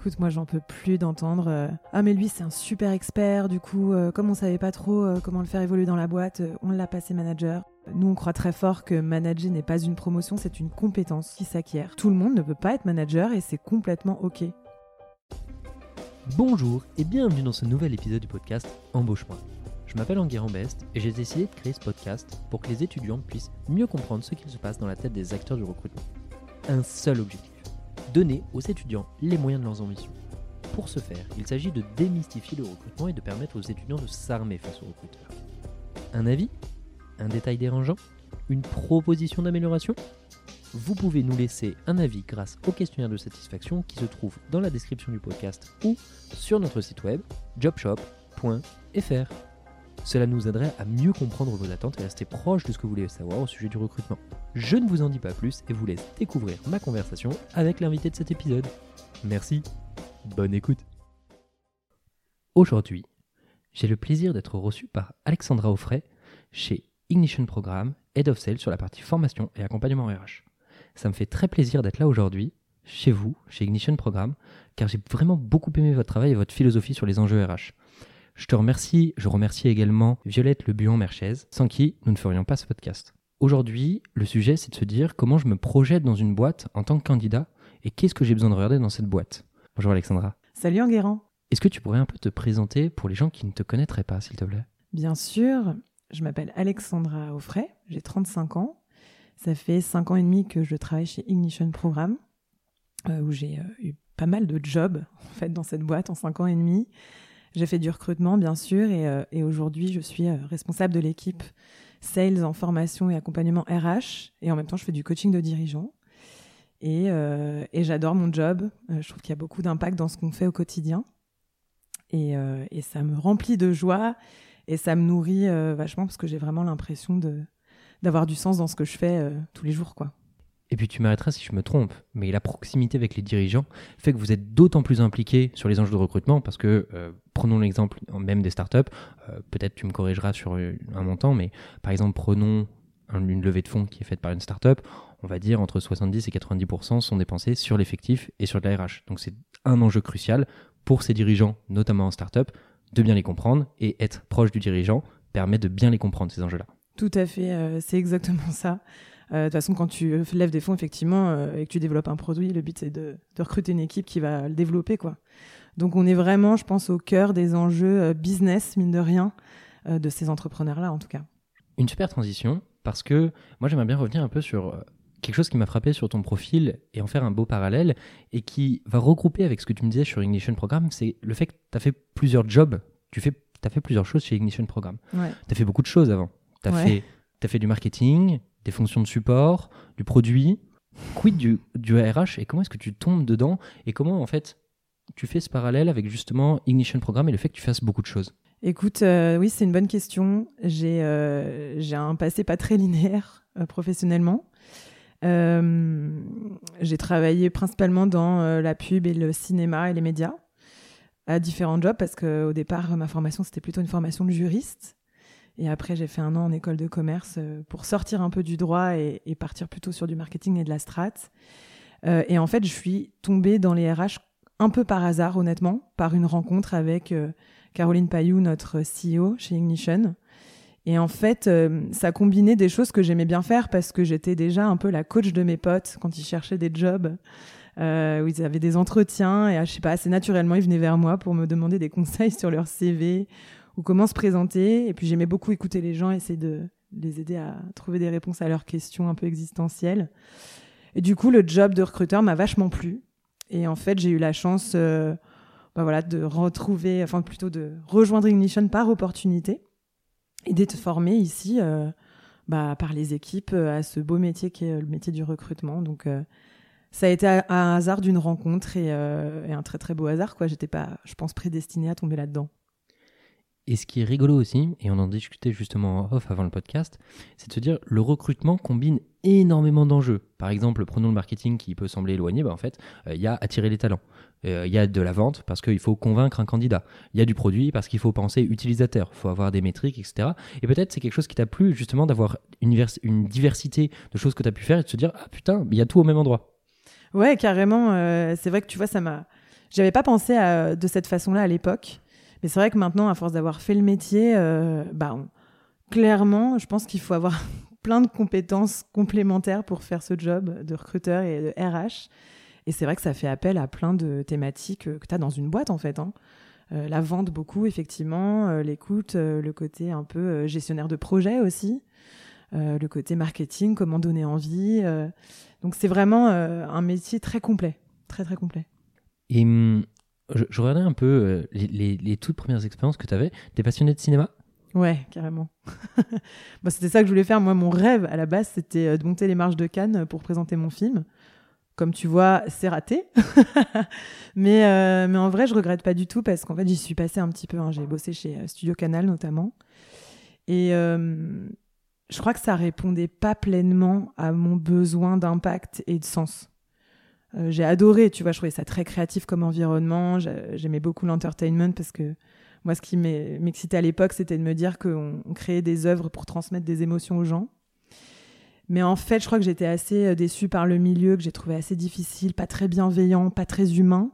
Écoute, moi j'en peux plus d'entendre euh, Ah mais lui c'est un super expert, du coup euh, comme on savait pas trop euh, comment le faire évoluer dans la boîte, on l'a passé manager. Nous on croit très fort que manager n'est pas une promotion, c'est une compétence qui s'acquiert. Tout le monde ne peut pas être manager et c'est complètement ok. Bonjour et bienvenue dans ce nouvel épisode du podcast Embauche-moi. Je m'appelle Enguerrand Best et j'ai décidé de créer ce podcast pour que les étudiants puissent mieux comprendre ce qu'il se passe dans la tête des acteurs du recrutement. Un seul objectif donner aux étudiants les moyens de leurs ambitions. Pour ce faire, il s'agit de démystifier le recrutement et de permettre aux étudiants de s'armer face aux recruteurs. Un avis? Un détail dérangeant? Une proposition d'amélioration? Vous pouvez nous laisser un avis grâce au questionnaire de satisfaction qui se trouve dans la description du podcast ou sur notre site web jobshop.fr. Cela nous aiderait à mieux comprendre vos attentes et rester proche de ce que vous voulez savoir au sujet du recrutement. Je ne vous en dis pas plus et vous laisse découvrir ma conversation avec l'invité de cet épisode. Merci, bonne écoute. Aujourd'hui, j'ai le plaisir d'être reçu par Alexandra Offray chez Ignition Programme, Head of Sales sur la partie formation et accompagnement RH. Ça me fait très plaisir d'être là aujourd'hui, chez vous, chez Ignition Programme, car j'ai vraiment beaucoup aimé votre travail et votre philosophie sur les enjeux RH. Je te remercie, je remercie également Violette Le Buon-Merchez, sans qui nous ne ferions pas ce podcast. Aujourd'hui, le sujet, c'est de se dire comment je me projette dans une boîte en tant que candidat et qu'est-ce que j'ai besoin de regarder dans cette boîte. Bonjour Alexandra. Salut Enguerrand Est-ce que tu pourrais un peu te présenter pour les gens qui ne te connaîtraient pas, s'il te plaît? Bien sûr, je m'appelle Alexandra Offray, j'ai 35 ans. Ça fait 5 ans et demi que je travaille chez Ignition Programme, euh, où j'ai euh, eu pas mal de jobs en fait dans cette boîte en 5 ans et demi. J'ai fait du recrutement, bien sûr, et, euh, aujourd'hui, je suis euh, responsable de l'équipe sales en formation et accompagnement RH, et en même temps, je fais du coaching de dirigeants. Et, euh, j'adore mon job. Je trouve qu'il y a beaucoup d'impact dans ce qu'on fait au quotidien. Et, ça me remplit de joie et ça me nourrit vachement parce que j'ai vraiment l'impression d'avoir du sens dans ce que je fais tous les jours, quoi. Et puis tu m'arrêteras si je me trompe, mais la proximité avec les dirigeants fait que vous êtes d'autant plus impliqué sur les enjeux de recrutement parce que, prenons l'exemple même des startups, euh, peut-être tu me corrigeras sur un montant, mais par exemple prenons un- une levée de fonds qui est faite par une startup, on va dire entre 70 et 90% sont dépensés sur l'effectif et sur de la. Donc c'est un enjeu crucial pour ces dirigeants, notamment en startup, de bien les comprendre et être proche du dirigeant permet de bien les comprendre ces enjeux-là. Tout à fait, euh, c'est exactement ça. Euh, De toute façon, quand tu lèves des fonds, effectivement, et que tu développes un produit, le but c'est de, de recruter une équipe qui va le développer. Donc on est vraiment, je pense, au cœur des enjeux euh, business, mine de rien, euh, de ces entrepreneurs-là, en tout cas. Une super transition parce que moi j'aimerais bien revenir un peu sur euh, quelque chose qui m'a frappé sur ton profil et en faire un beau parallèle et qui va regrouper avec ce que tu me disais sur Ignition Programme, c'est le fait que tu as fait plusieurs jobs, tu fais, as fait plusieurs choses chez Ignition Programme. Ouais. Tu as fait beaucoup de choses avant. Tu as, Ouais. fait du marketing, des fonctions de support, du produit. Quid du, du RH et comment est-ce que tu tombes dedans et comment en fait tu fais ce parallèle avec justement Ignition Programme et le fait que tu fasses beaucoup de choses Écoute, euh, oui, c'est une bonne question. J'ai euh, un passé pas très linéaire euh, professionnellement. J'ai travaillé principalement dans la pub et le cinéma et les médias à différents jobs parce qu'au départ, ma formation, c'était plutôt une formation de juriste. Et après, j'ai fait un an en école de commerce pour sortir un peu du droit et, et partir plutôt sur du marketing et de la strat. Et en fait, je suis tombée dans les RH un peu par hasard, honnêtement, par une rencontre avec euh, Caroline Payou, notre CEO chez Ignition. Et en fait, euh, ça combinait des choses que j'aimais bien faire parce que j'étais déjà un peu la coach de mes potes quand ils cherchaient des jobs, euh, où ils avaient des entretiens et ah, je sais pas, assez naturellement, ils venaient vers moi pour me demander des conseils sur leur CV ou comment se présenter. Et puis j'aimais beaucoup écouter les gens, essayer de les aider à trouver des réponses à leurs questions un peu existentielles. Et du coup, le job de recruteur m'a vachement plu. Et en fait, j'ai eu la chance euh, bah voilà, de retrouver, enfin plutôt de rejoindre Ignition par opportunité et d'être formé ici euh, bah, par les équipes euh, à ce beau métier qui est le métier du recrutement. Donc ça a été un hasard d'une rencontre et, et un très très beau hasard. quoi. J'étais pas, je pense, prédestinée à tomber là-dedans. Et ce qui est rigolo aussi, et on en discutait justement en off avant le podcast, c'est de se dire le recrutement combine énormément d'enjeux. Par exemple, prenons le marketing qui peut sembler éloigné, bah en fait, euh, il y a attirer les talents. Euh, Il y a de la vente parce qu'il faut convaincre un candidat. Il y a du produit parce qu'il faut penser utilisateur, il faut avoir des métriques, etc. Et peut-être c'est quelque chose qui t'a plu justement d'avoir une diversité de choses que tu as pu faire et de se dire ah putain, il y a tout au même endroit. Ouais, carrément. euh, c'est vrai que tu vois, ça m'a. J'avais pas pensé de cette façon-là à l'époque, mais c'est vrai que maintenant, à force d'avoir fait le métier, bah, clairement, je pense qu'il faut avoir plein de compétences complémentaires pour faire ce job de recruteur et de RH. Et c'est vrai que ça fait appel à plein de thématiques que tu as dans une boîte, en fait. Hein. Euh, la vente, beaucoup, effectivement. Euh, l'écoute, euh, le côté un peu gestionnaire de projet aussi. le côté marketing, comment donner envie. donc, c'est vraiment un métier très complet. Très, très complet. Et je, regardais un peu les, les, toutes premières expériences que tu avais. Tu es passionné de cinéma? Ouais, carrément. c'était ça que je voulais faire. Moi, mon rêve à la base, c'était de monter les marches de Cannes pour présenter mon film. Comme tu vois, c'est raté. mais, euh, mais en vrai, je regrette pas du tout parce qu'en fait, j'y suis passée un petit peu. Hein. J'ai bossé chez euh, Studio Canal notamment. Et euh, je crois que ça répondait pas pleinement à mon besoin d'impact et de sens. J'ai adoré, tu vois, je trouvais ça très créatif comme environnement. J'aimais beaucoup l'entertainment parce que moi, ce qui m'excitait à l'époque, c'était de me dire qu'on créait des œuvres pour transmettre des émotions aux gens. Mais en fait, je crois que j'étais assez euh, déçue par le milieu, que j'ai trouvé assez difficile, pas très bienveillant, pas très humain.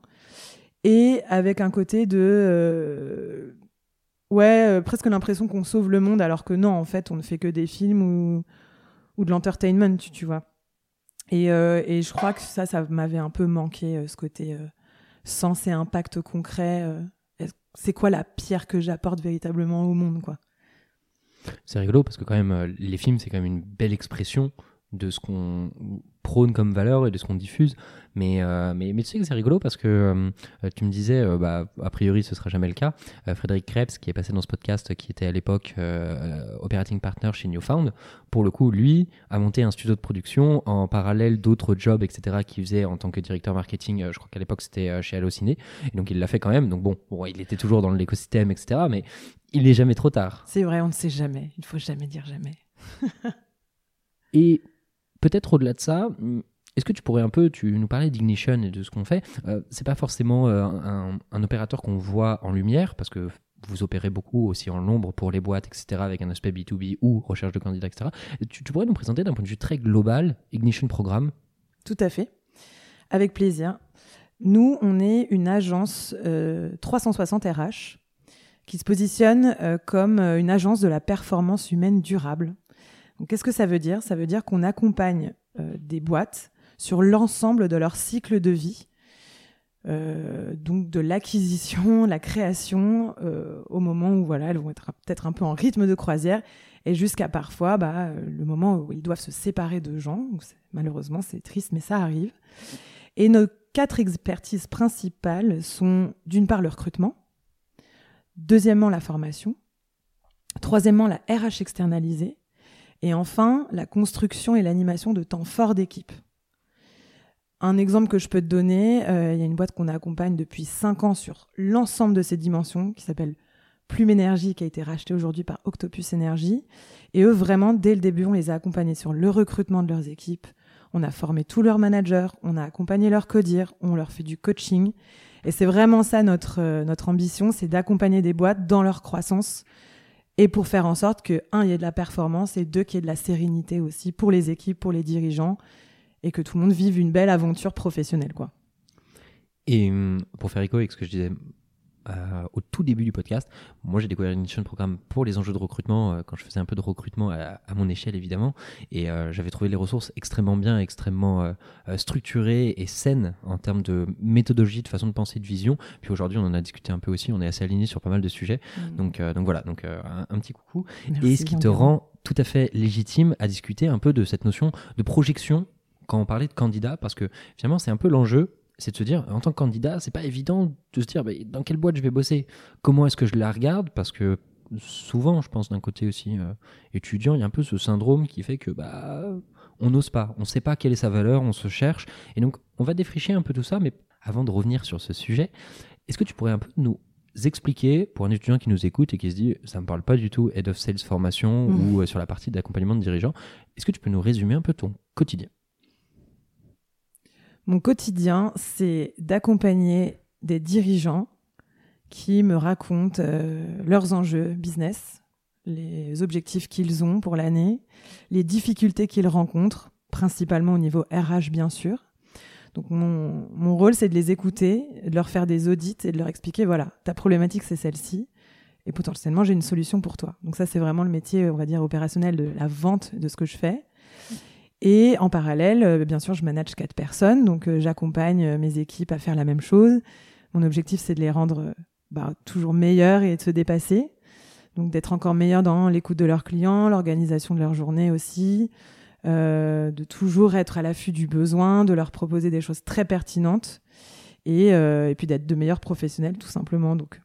Et avec un côté de. Euh, ouais, euh, presque l'impression qu'on sauve le monde, alors que non, en fait, on ne fait que des films ou, de l'entertainment, tu, vois. Et, et, je crois que ça, ça m'avait un peu manqué, ce côté sens et impact concret. c'est quoi la pierre que j'apporte véritablement au monde, quoi? C'est rigolo parce que quand même, euh, les films, c'est quand même une belle expression de ce qu'on prône comme valeur et de ce qu'on diffuse. Mais, euh, mais, mais, tu sais que c'est rigolo parce que euh, tu me disais, bah, a priori ce sera jamais le cas. Frédéric Krebs, qui est passé dans ce podcast, qui était à l'époque operating partner chez Newfound, pour le coup, lui, a monté un studio de production en parallèle d'autres jobs, etc., qu'il faisait en tant que directeur marketing. je crois qu'à l'époque c'était chez Allociné. Et donc il l'a fait quand même. Donc bon, bon il était toujours dans l'écosystème, etc. Mais il n'est jamais trop tard. C'est vrai, on ne sait jamais. Il ne faut jamais dire jamais. et peut-être au-delà de ça, est-ce que tu pourrais un peu, tu nous parlais d'Ignition et de ce qu'on fait. Euh, c'est pas forcément euh, un, opérateur qu'on voit en lumière, parce que vous opérez beaucoup aussi en l'ombre pour les boîtes, etc., avec un aspect B2B ou recherche de candidats, etc. Tu, pourrais nous présenter d'un point de vue très global Ignition Programme? Tout à fait. Avec plaisir. Nous, on est une agence 360 euh, RH qui se positionne euh, comme une agence de la performance humaine durable. Qu'est-ce que ça veut dire? Ça veut dire qu'on accompagne euh, des boîtes sur l'ensemble de leur cycle de vie, donc de l'acquisition, la création, au moment où voilà, elles vont être peut-être un peu en rythme de croisière, et jusqu'à parfois bah, le moment où ils doivent se séparer de gens. Malheureusement, c'est triste, mais ça arrive. Et nos quatre expertises principales sont d'une part le recrutement, Deuxièmement, la formation. Troisièmement, la RH externalisée. Et enfin, la construction et l'animation de temps forts d'équipe. Un exemple que je peux te donner, euh, il y a une boîte qu'on accompagne depuis 5 ans sur l'ensemble de ces dimensions, qui s'appelle Plume Énergie, qui a été rachetée aujourd'hui par Octopus Énergie. Et eux, vraiment, dès le début, on les a accompagnés sur le recrutement de leurs équipes. On a formé tous leurs managers, on a accompagné leurs codir, on leur fait du coaching. Et c'est vraiment ça notre, euh, notre ambition, c'est d'accompagner des boîtes dans leur croissance et pour faire en sorte que, un, il y ait de la performance et deux, qu'il y ait de la sérénité aussi pour les équipes, pour les dirigeants et que tout le monde vive une belle aventure professionnelle. quoi. Et hum, pour faire écho avec ce que je disais euh, au tout début du podcast. Moi, j'ai découvert Ignition Programme pour les enjeux de recrutement euh, quand je faisais un peu de recrutement à, mon échelle, évidemment. Et euh, j'avais trouvé les ressources extrêmement bien, extrêmement structurées et saines en termes de méthodologie, de façon de penser, de vision. Puis aujourd'hui, on en a discuté un peu aussi. On est assez alignés sur pas mal de sujets. Mm. Donc, donc voilà, donc un, petit coucou. et ce qui te rend tout à fait légitime à discuter un peu de cette notion de projection quand on parlait de candidat, parce que finalement, c'est un peu l'enjeu c'est de se dire, en tant que candidat, c'est pas évident de se dire bah, dans quelle boîte je vais bosser, comment est-ce que je la regarde, parce que souvent, je pense d'un côté aussi euh, étudiant, il y a un peu ce syndrome qui fait que bah on n'ose pas, on ne sait pas quelle est sa valeur, on se cherche, et donc on va défricher un peu tout ça, mais avant de revenir sur ce sujet, est-ce que tu pourrais un peu nous expliquer pour un étudiant qui nous écoute et qui se dit ça me parle pas du tout head of sales formation mmh. ou euh, sur la partie d'accompagnement de dirigeants, est-ce que tu peux nous résumer un peu ton quotidien? Mon quotidien, c'est d'accompagner des dirigeants qui me racontent euh, leurs enjeux business, les objectifs qu'ils ont pour l'année, les difficultés qu'ils rencontrent, principalement au niveau RH bien sûr. Donc mon, mon rôle, c'est de les écouter, de leur faire des audits et de leur expliquer, voilà, ta problématique, c'est celle-ci. Et potentiellement, j'ai une solution pour toi. Donc ça, c'est vraiment le métier, on va dire, opérationnel de la vente de ce que je fais. Et en parallèle, euh, bien sûr, je manage quatre personnes, donc euh, j'accompagne euh, mes équipes à faire la même chose. Mon objectif, c'est de les rendre bah, toujours meilleurs et de se dépasser. Donc d'être encore meilleurs dans l'écoute de leurs clients, l'organisation de leur journée aussi, euh, de toujours être à l'affût du besoin, de leur proposer des choses très pertinentes et, euh, et puis d'être de meilleurs professionnels tout simplement. Donc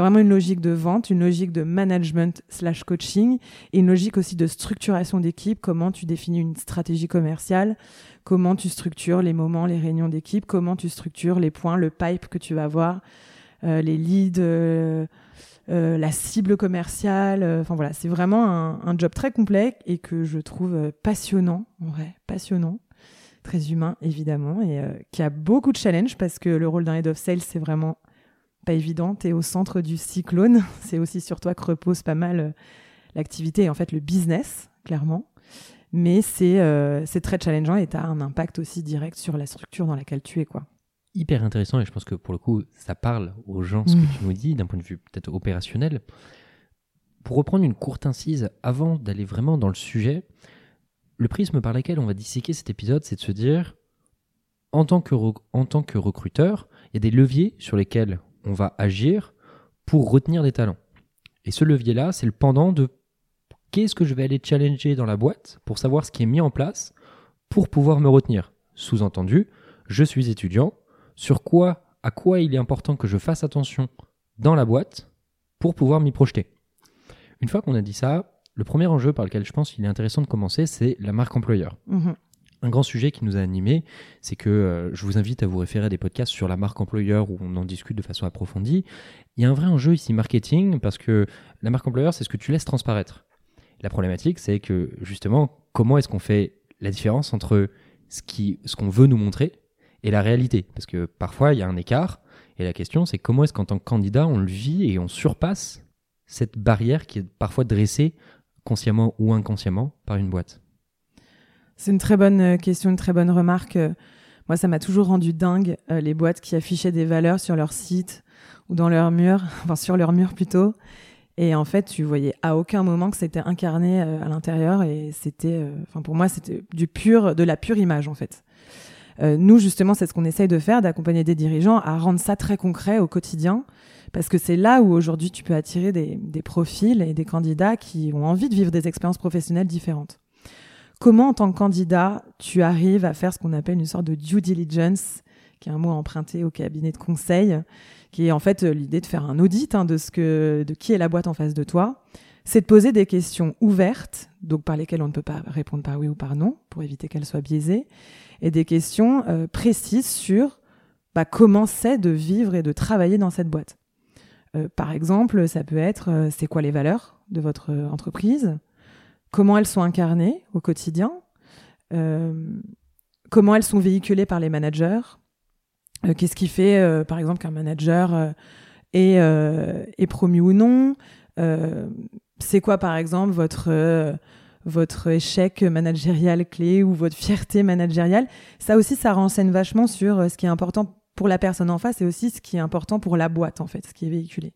vraiment une logique de vente, une logique de management slash coaching et une logique aussi de structuration d'équipe, comment tu définis une stratégie commerciale, comment tu structures les moments, les réunions d'équipe, comment tu structures les points, le pipe que tu vas avoir, euh, les leads, euh, euh, la cible commerciale? Enfin voilà, c'est vraiment un, un job très complet et que je trouve passionnant, en vrai, passionnant, très humain évidemment et qui a beaucoup de challenges parce que le rôle d'un head of sales c'est vraiment pas évident. T'es au centre du cyclone, c'est aussi sur toi que repose pas mal euh, l'activité et en fait le business, clairement. Mais c'est euh, c'est très challengeant et tu as un impact aussi direct sur la structure dans laquelle tu es. quoi. Hyper intéressant et je pense que pour le coup, ça parle aux gens ce que tu nous dis d'un point de vue peut-être opérationnel. Pour reprendre une courte incise, avant d'aller vraiment dans le sujet, le prisme par lequel on va disséquer cet épisode, c'est de se dire, en tant que, en tant que recruteur, il y a des leviers sur lesquels on va agir pour retenir des talents. Et ce levier-là, c'est le pendant de qu'est-ce que je vais aller challenger dans la boîte pour savoir ce qui est mis en place pour pouvoir me retenir. Sous-entendu, je suis étudiant, sur quoi, à quoi il est important que je fasse attention dans la boîte pour pouvoir m'y projeter. Une fois qu'on a dit ça, le premier enjeu par lequel je pense qu'il est intéressant de commencer, c'est la marque employeur. Mhm. Un grand sujet qui nous a animés, c'est que euh, je vous invite à vous référer à des podcasts sur la marque employeur où on en discute de façon approfondie. Il y a un vrai enjeu ici marketing parce que la marque employeur, c'est ce que tu laisses transparaître. La problématique, c'est que justement, comment est-ce qu'on fait la différence entre ce ce qu'on veut nous montrer et la réalité? Parce que parfois, il y a un écart. Et la question, c'est comment est-ce qu'en tant que candidat, on le vit et on surpasse cette barrière qui est parfois dressée consciemment ou inconsciemment par une boîte? C'est une très bonne euh, question, une très bonne remarque. Euh, Moi, ça m'a toujours rendu dingue euh, les boîtes qui affichaient des valeurs sur leur site ou dans leur mur, enfin sur leur mur plutôt. Et en fait, tu voyais à aucun moment que c'était incarné euh, à l'intérieur et c'était, enfin pour moi, c'était du pur, de la pure image en fait. Nous, justement, c'est ce qu'on essaye de faire, d'accompagner des dirigeants à rendre ça très concret au quotidien, parce que c'est là où aujourd'hui tu peux attirer des, des profils et des candidats qui ont envie de vivre des expériences professionnelles différentes. Comment, en tant que candidat, tu arrives à faire ce qu'on appelle une sorte de due diligence, qui est un mot emprunté au cabinet de conseil, qui est en fait euh, l'idée de faire un audit hein, de ce que, de qui est la boîte en face de toi. C'est de poser des questions ouvertes, donc par lesquelles on ne peut pas répondre par oui ou par non, pour éviter qu'elles soient biaisées, et des questions euh, précises sur bah, comment c'est de vivre et de travailler dans cette boîte. Euh, par exemple, ça peut être c'est quoi les valeurs de votre entreprise, comment elles sont incarnées au quotidien, euh, comment elles sont véhiculées par les managers, euh, qu'est-ce qui fait, euh, par exemple, qu'un manager est, promu ou non, c'est quoi, par exemple, votre, votre échec managérial clé ou votre fierté managériale. Ça aussi, ça renseigne vachement sur ce qui est important pour la personne en face et aussi ce qui est important pour la boîte, en fait, ce qui est véhiculé.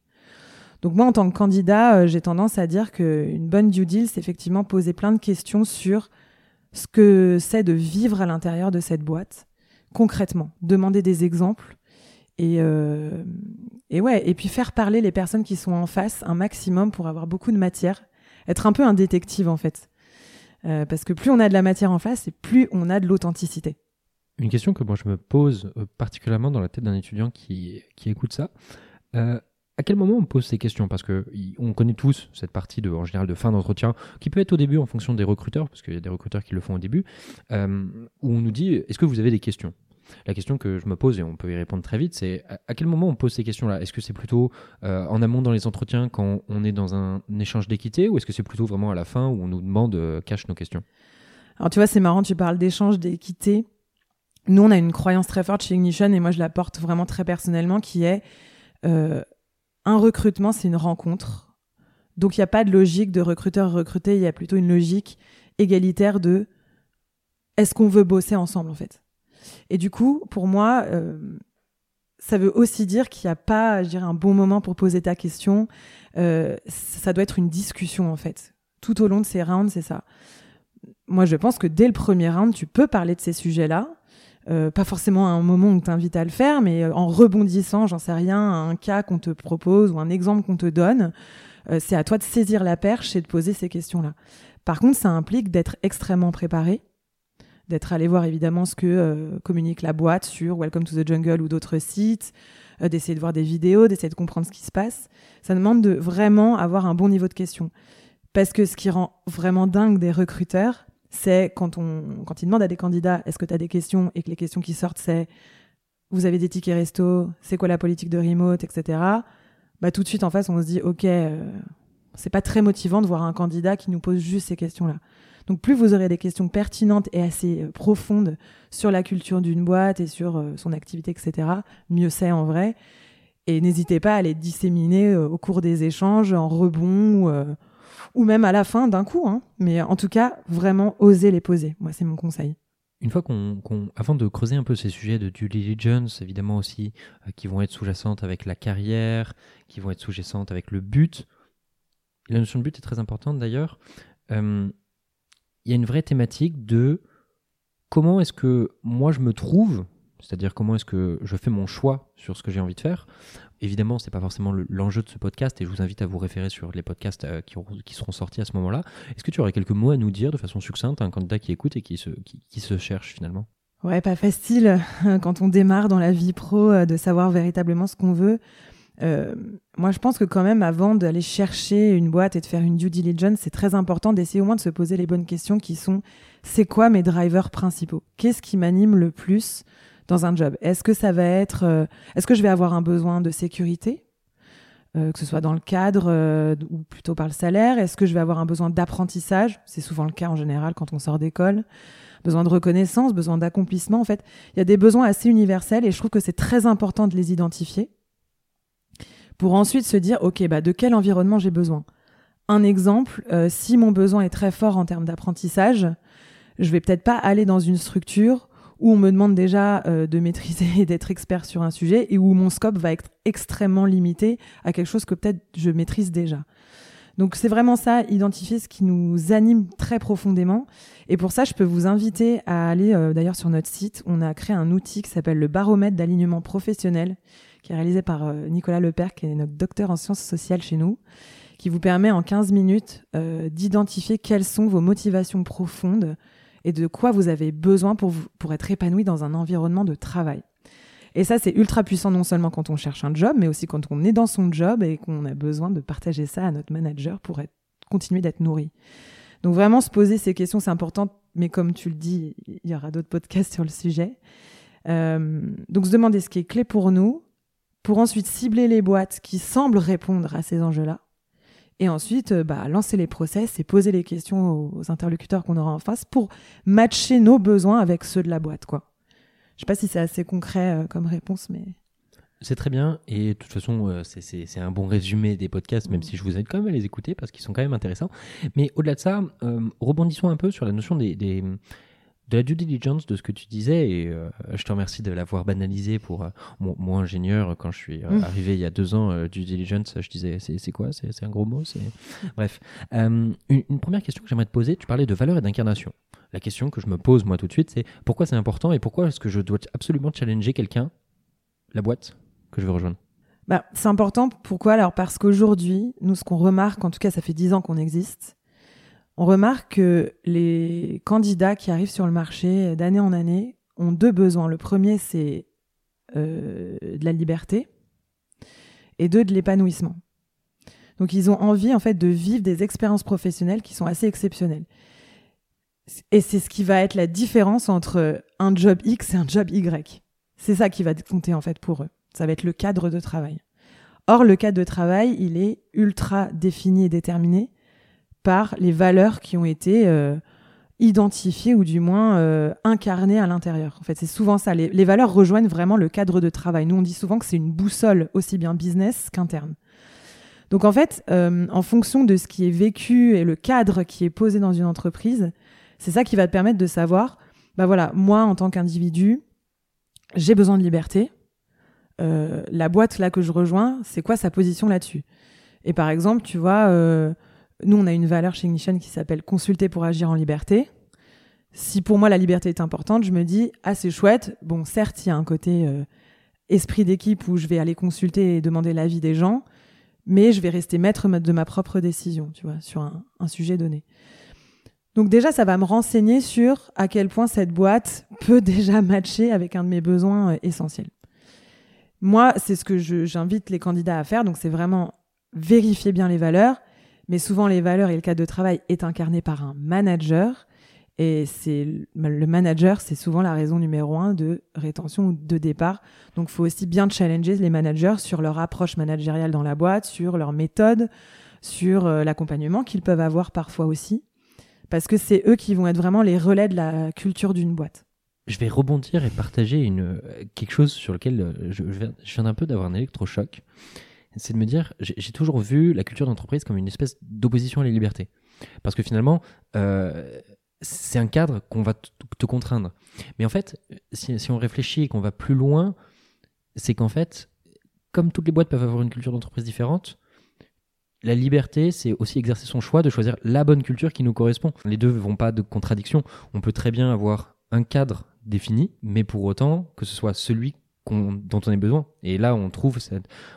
Donc moi, en tant que candidat, euh, j'ai tendance à dire qu'une bonne due deal, c'est effectivement poser plein de questions sur ce que c'est de vivre à l'intérieur de cette boîte, concrètement, demander des exemples et, euh, et ouais, et puis faire parler les personnes qui sont en face un maximum pour avoir beaucoup de matière, être un peu un détective en fait, Euh, parce que plus on a de la matière en face, et plus on a de l'authenticité. Une question que moi je me pose particulièrement dans la tête d'un étudiant qui, écoute ça. À quel moment on pose ces questions? Parce que on connaît tous cette partie de, en général de fin d'entretien, qui peut être au début en fonction des recruteurs, parce qu'il y a des recruteurs qui le font au début, euh, où on nous dit est-ce que vous avez des questions? La question que je me pose, et on peut y répondre très vite, c'est à, quel moment on pose ces questions-là? Est-ce que c'est plutôt euh, en amont dans les entretiens quand on est dans un, échange d'équité, ou est-ce que c'est plutôt vraiment à la fin où on nous demande, euh, cache nos questions? Alors tu vois, c'est marrant, tu parles d'échange, d'équité. Nous, on a une croyance très forte chez Ignition, et moi je la porte vraiment très personnellement, qui est un recrutement, c'est une rencontre. Donc il n'y a pas de logique de recruteur recruté, il y a plutôt une logique égalitaire de est-ce qu'on veut bosser ensemble en fait. Et du coup, pour moi, ça veut aussi dire qu'il n'y a pas, je dirais, un bon moment pour poser ta question. ça doit être une discussion, en fait. Tout au long de ces rounds, c'est ça. Moi, je pense que dès le premier round, tu peux parler de ces sujets-là. Euh, pas forcément à un moment où t'invite à le faire, mais euh, en rebondissant, j'en sais rien, un cas qu'on te propose ou un exemple qu'on te donne, euh, c'est à toi de saisir la perche et de poser ces questions-là. Par contre, ça implique d'être extrêmement préparé, d'être allé voir évidemment ce que communique la boîte sur Welcome to the Jungle ou d'autres sites, d'essayer de voir des vidéos, d'essayer de comprendre ce qui se passe. Ça demande de vraiment avoir un bon niveau de questions. Parce que ce qui rend vraiment dingue des recruteurs, c'est quand, on, quand ils demandent à des candidats est-ce que tu as des questions et que les questions qui sortent c'est vous avez des tickets resto, c'est quoi la politique de remote, etc. Bah tout de suite en face on se dit ok euh, c'est pas très motivant de voir un candidat qui nous pose juste ces questions-là. Donc plus vous aurez des questions pertinentes et assez euh, profondes sur la culture d'une boîte et sur euh, son activité, etc., mieux c'est en vrai. Et n'hésitez pas à les disséminer au cours des échanges en rebond ou ou même à la fin d'un coup. Hein. Mais en tout cas, vraiment oser les poser. Moi, c'est mon conseil. Une fois qu'on, avant de creuser un peu ces sujets de due diligence, évidemment aussi, euh, qui vont être sous-jacentes avec la carrière, qui vont être sous-jacentes avec le but, la notion de but est très importante d'ailleurs, euh, il y a une vraie thématique de comment est-ce que moi je me trouve, c'est-à-dire comment est-ce que je fais mon choix sur ce que j'ai envie de faire, Évidemment, ce n'est pas forcément l'enjeu de ce podcast et je vous invite à vous référer sur les podcasts euh, qui, seront sortis à ce moment-là. Est-ce que tu aurais quelques mots à nous dire de façon succincte un candidat qui écoute et qui se, cherche finalement? Ouais, pas facile euh, quand on démarre dans la vie pro euh, de savoir véritablement ce qu'on veut. moi, je pense que quand même, avant d'aller chercher une boîte et de faire une due diligence, c'est très important d'essayer au moins de se poser les bonnes questions qui sont c'est quoi mes drivers principaux? Qu'est-ce qui m'anime le plus? Dans un job Est-ce que ça va être, euh, est-ce que je vais avoir un besoin de sécurité, euh, que ce soit dans le cadre euh, ou plutôt par le salaire? Est-ce que je vais avoir un besoin d'apprentissage? C'est souvent le cas en général quand on sort d'école. Besoin de reconnaissance, besoin d'accomplissement. En fait, il y a des besoins assez universels et je trouve que c'est très important de les identifier pour ensuite se dire, ok, bah de quel environnement j'ai besoin? Un exemple, si mon besoin est très fort en termes d'apprentissage, je vais peut-être pas aller dans une structure où on me demande déjà euh, de maîtriser et d'être expert sur un sujet et où mon scope va être extrêmement limité à quelque chose que peut-être je maîtrise déjà. Donc c'est vraiment ça, identifier ce qui nous anime très profondément. Et pour ça, je peux vous inviter à aller euh, d'ailleurs sur notre site. On a créé un outil qui s'appelle le baromètre d'alignement professionnel, qui est réalisé par euh, Nicolas Lepère, qui est notre docteur en sciences sociales chez nous, qui vous permet en 15 minutes d'identifier quelles sont vos motivations profondes et de quoi vous avez besoin pour, pour être épanoui dans un environnement de travail. Et ça, c'est ultra puissant non seulement quand on cherche un job, mais aussi quand on est dans son job et qu'on a besoin de partager ça à notre manager pour être, continuer d'être nourri. Donc vraiment se poser ces questions, c'est important, mais comme tu le dis, il y aura d'autres podcasts sur le sujet. Euh, donc se demander ce qui est clé pour nous, pour ensuite cibler les boîtes qui semblent répondre à ces enjeux-là, et ensuite euh, bah, lancer les process et poser les questions aux, interlocuteurs qu'on aura en face pour matcher nos besoins avec ceux de la boîte. Quoi. Je sais pas si c'est assez concret euh, comme réponse, mais... C'est très bien et de toute façon euh, c'est un bon résumé des podcasts même si je vous invite quand même à les écouter parce qu'ils sont quand même intéressants. Mais au-delà de ça, rebondissons un peu sur la notion des, de la due diligence de ce que tu disais, et euh, je te remercie de l'avoir banalisé pour euh, moi, ingénieur, quand je suis euh, mmh. arrivé il y a deux ans, due diligence, je disais c'est quoi? C'est un gros mot Bref. Une, une, première question que j'aimerais te poser, tu parlais de valeur et d'incarnation. La question que je me pose moi tout de suite, c'est pourquoi c'est important et pourquoi est-ce que je dois absolument challenger quelqu'un, la boîte que je veux rejoindre? Bah, C'est important, pourquoi? Alors parce qu'aujourd'hui, nous ce qu'on remarque, en tout cas ça fait dix ans qu'on existe, on remarque que les candidats qui arrivent sur le marché d'année en année ont deux besoins. Le premier, c'est euh, de la liberté et deux, de l'épanouissement. Donc ils ont envie en fait de vivre des expériences professionnelles qui sont assez exceptionnelles. Et c'est ce qui va être la différence entre un job X et un job Y. C'est ça qui va compter en fait pour eux. Ça va être le cadre de travail. Or, le cadre de travail, il est ultra défini et déterminé par les valeurs qui ont été euh, identifiées ou du moins euh, incarnées à l'intérieur. En fait, c'est souvent ça. Les, valeurs rejoignent vraiment le cadre de travail. Nous, on dit souvent que c'est une boussole aussi bien business qu'interne. Donc en fait, euh, en fonction de ce qui est vécu et le cadre qui est posé dans une entreprise, c'est ça qui va te permettre de savoir, bah voilà, moi en tant qu'individu, j'ai besoin de liberté. La boîte là que je rejoins, c'est quoi sa position là-dessus? Et par exemple, tu vois, nous on a une valeur chez Ignition qui s'appelle consulter pour agir en liberté. Si pour moi la liberté est importante, je me dis ah c'est chouette. Bon, certes il y a un côté euh, esprit d'équipe où je vais aller consulter et demander l'avis des gens, mais je vais rester maître de ma propre décision, tu vois, sur un, un sujet donné. Donc déjà, ça va me renseigner sur à quel point cette boîte peut déjà matcher avec un de mes besoins essentiels. Moi, c'est ce que j'invite les candidats à faire. Donc, c'est vraiment vérifier bien les valeurs. Mais souvent, les valeurs et le cadre de travail est incarné par un manager. Et c'est le manager, c'est souvent la raison numéro un de rétention ou de départ. Donc, il faut aussi bien challenger les managers sur leur approche managériale dans la boîte, sur leur méthode, sur euh, l'accompagnement qu'ils peuvent avoir parfois aussi. Parce que c'est eux qui vont être vraiment les relais de la culture d'une boîte je vais rebondir et partager une, quelque chose sur lequel euh, je, je viens, un peu d'avoir un électrochoc. C'est de me dire, j'ai toujours vu la culture d'entreprise comme une espèce d'opposition à la liberté. Parce que finalement, euh, c'est un cadre qu'on va te contraindre. Mais en fait, si, si on réfléchit et qu'on va plus loin, c'est qu'en fait, comme toutes les boîtes peuvent avoir une culture d'entreprise différente, la liberté, c'est aussi exercer son choix de choisir la bonne culture qui nous correspond. Les deux ne vont pas de contradiction. On peut très bien avoir un cadre défini, mais pour autant que ce soit celui dont on ait besoin. Et là, on trouve,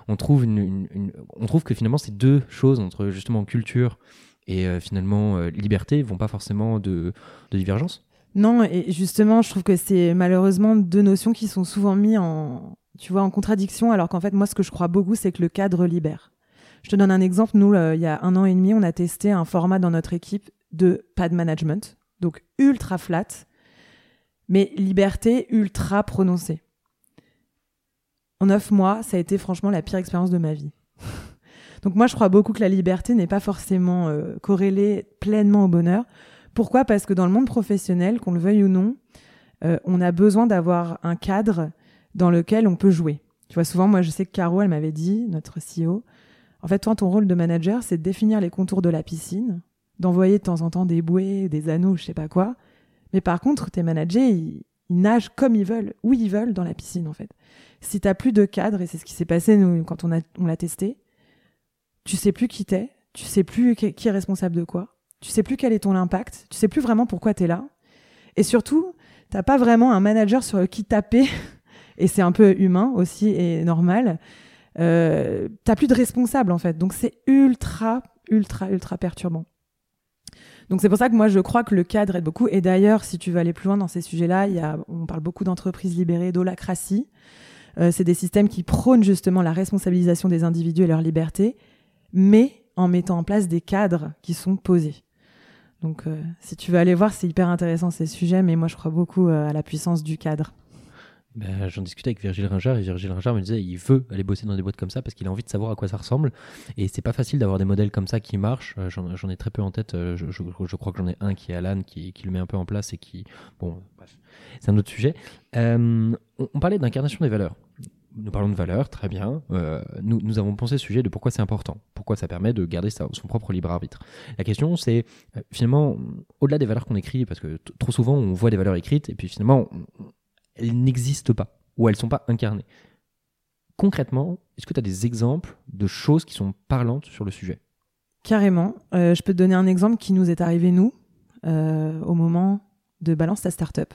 on, trouve que finalement, ces deux choses, entre justement culture et euh, finalement euh, liberté, vont pas forcément de, de divergence. Non, et justement, je trouve que c'est malheureusement deux notions qui sont souvent mises en, tu vois, en contradiction, alors qu'en fait, moi, ce que je crois beaucoup, c'est que le cadre libère. Je te donne un exemple. Nous, euh, il y a un an et demi, on a testé un format dans notre équipe de pad management, donc ultra flat, mais liberté ultra prononcée. En neuf mois, ça a été franchement la pire expérience de ma vie. Donc moi, je crois beaucoup que la liberté n'est pas forcément euh, corrélée pleinement au bonheur. Pourquoi? Parce que dans le monde professionnel, qu'on le veuille ou non, euh, on a besoin d'avoir un cadre dans lequel on peut jouer. Tu vois, souvent, moi, je sais que Caro, elle m'avait dit, notre CEO, en fait, toi, ton rôle de manager, c'est de définir les contours de la piscine, d'envoyer de temps en temps des bouées, des anneaux, je sais pas quoi, mais par contre, tes managers, ils, nagent comme ils veulent, où ils veulent dans la piscine, en fait. Si tu plus de cadre, et c'est ce qui s'est passé quand on, l'a testé, tu sais plus qui t'es, tu sais plus qui est responsable de quoi, tu sais plus quel est ton impact, tu sais plus vraiment pourquoi tu es là. Et surtout, t'as pas vraiment un manager sur qui taper, et c'est un peu humain aussi et normal. Euh, t'as plus de responsable en fait, donc c'est ultra, ultra, ultra perturbant. Donc c'est pour ça que moi je crois que le cadre aide beaucoup. Et d'ailleurs, si tu veux aller plus loin dans ces sujets-là, on parle beaucoup d'entreprises libérées, d'holacratie. Euh, c'est des systèmes qui prônent justement la responsabilisation des individus et leur liberté, mais en mettant en place des cadres qui sont posés. Donc euh, si tu veux aller voir, c'est hyper intéressant ces sujets, mais moi je crois beaucoup euh, à la puissance du cadre. Ben, j'en discutais avec Virgile Ringer et Virgile Ringer me disait il veut aller bosser dans des boîtes comme ça parce qu'il a envie de savoir à quoi ça ressemble. Et c'est pas facile d'avoir des modèles comme ça qui marchent. J'en ai très peu en tête. Je, crois que j'en ai un qui est Alan qui, le met un peu en place et qui bon bref c'est un autre sujet. On, parlait d'incarnation des valeurs nous parlons de valeurs, très bien. nous, nous, avons pensé ce sujet de pourquoi c'est important, pourquoi ça permet de garder son propre libre arbitre. La question, c'est finalement, au-delà des valeurs qu'on écrit, parce que trop souvent on voit des valeurs écrites et puis finalement elles n'existent pas ou elles ne sont pas incarnées. Concrètement, est-ce que tu as des exemples de choses qui sont parlantes sur le sujet? Carrément. Euh, je peux te donner un exemple qui nous est arrivé, nous, euh, au moment de Balance ta startup.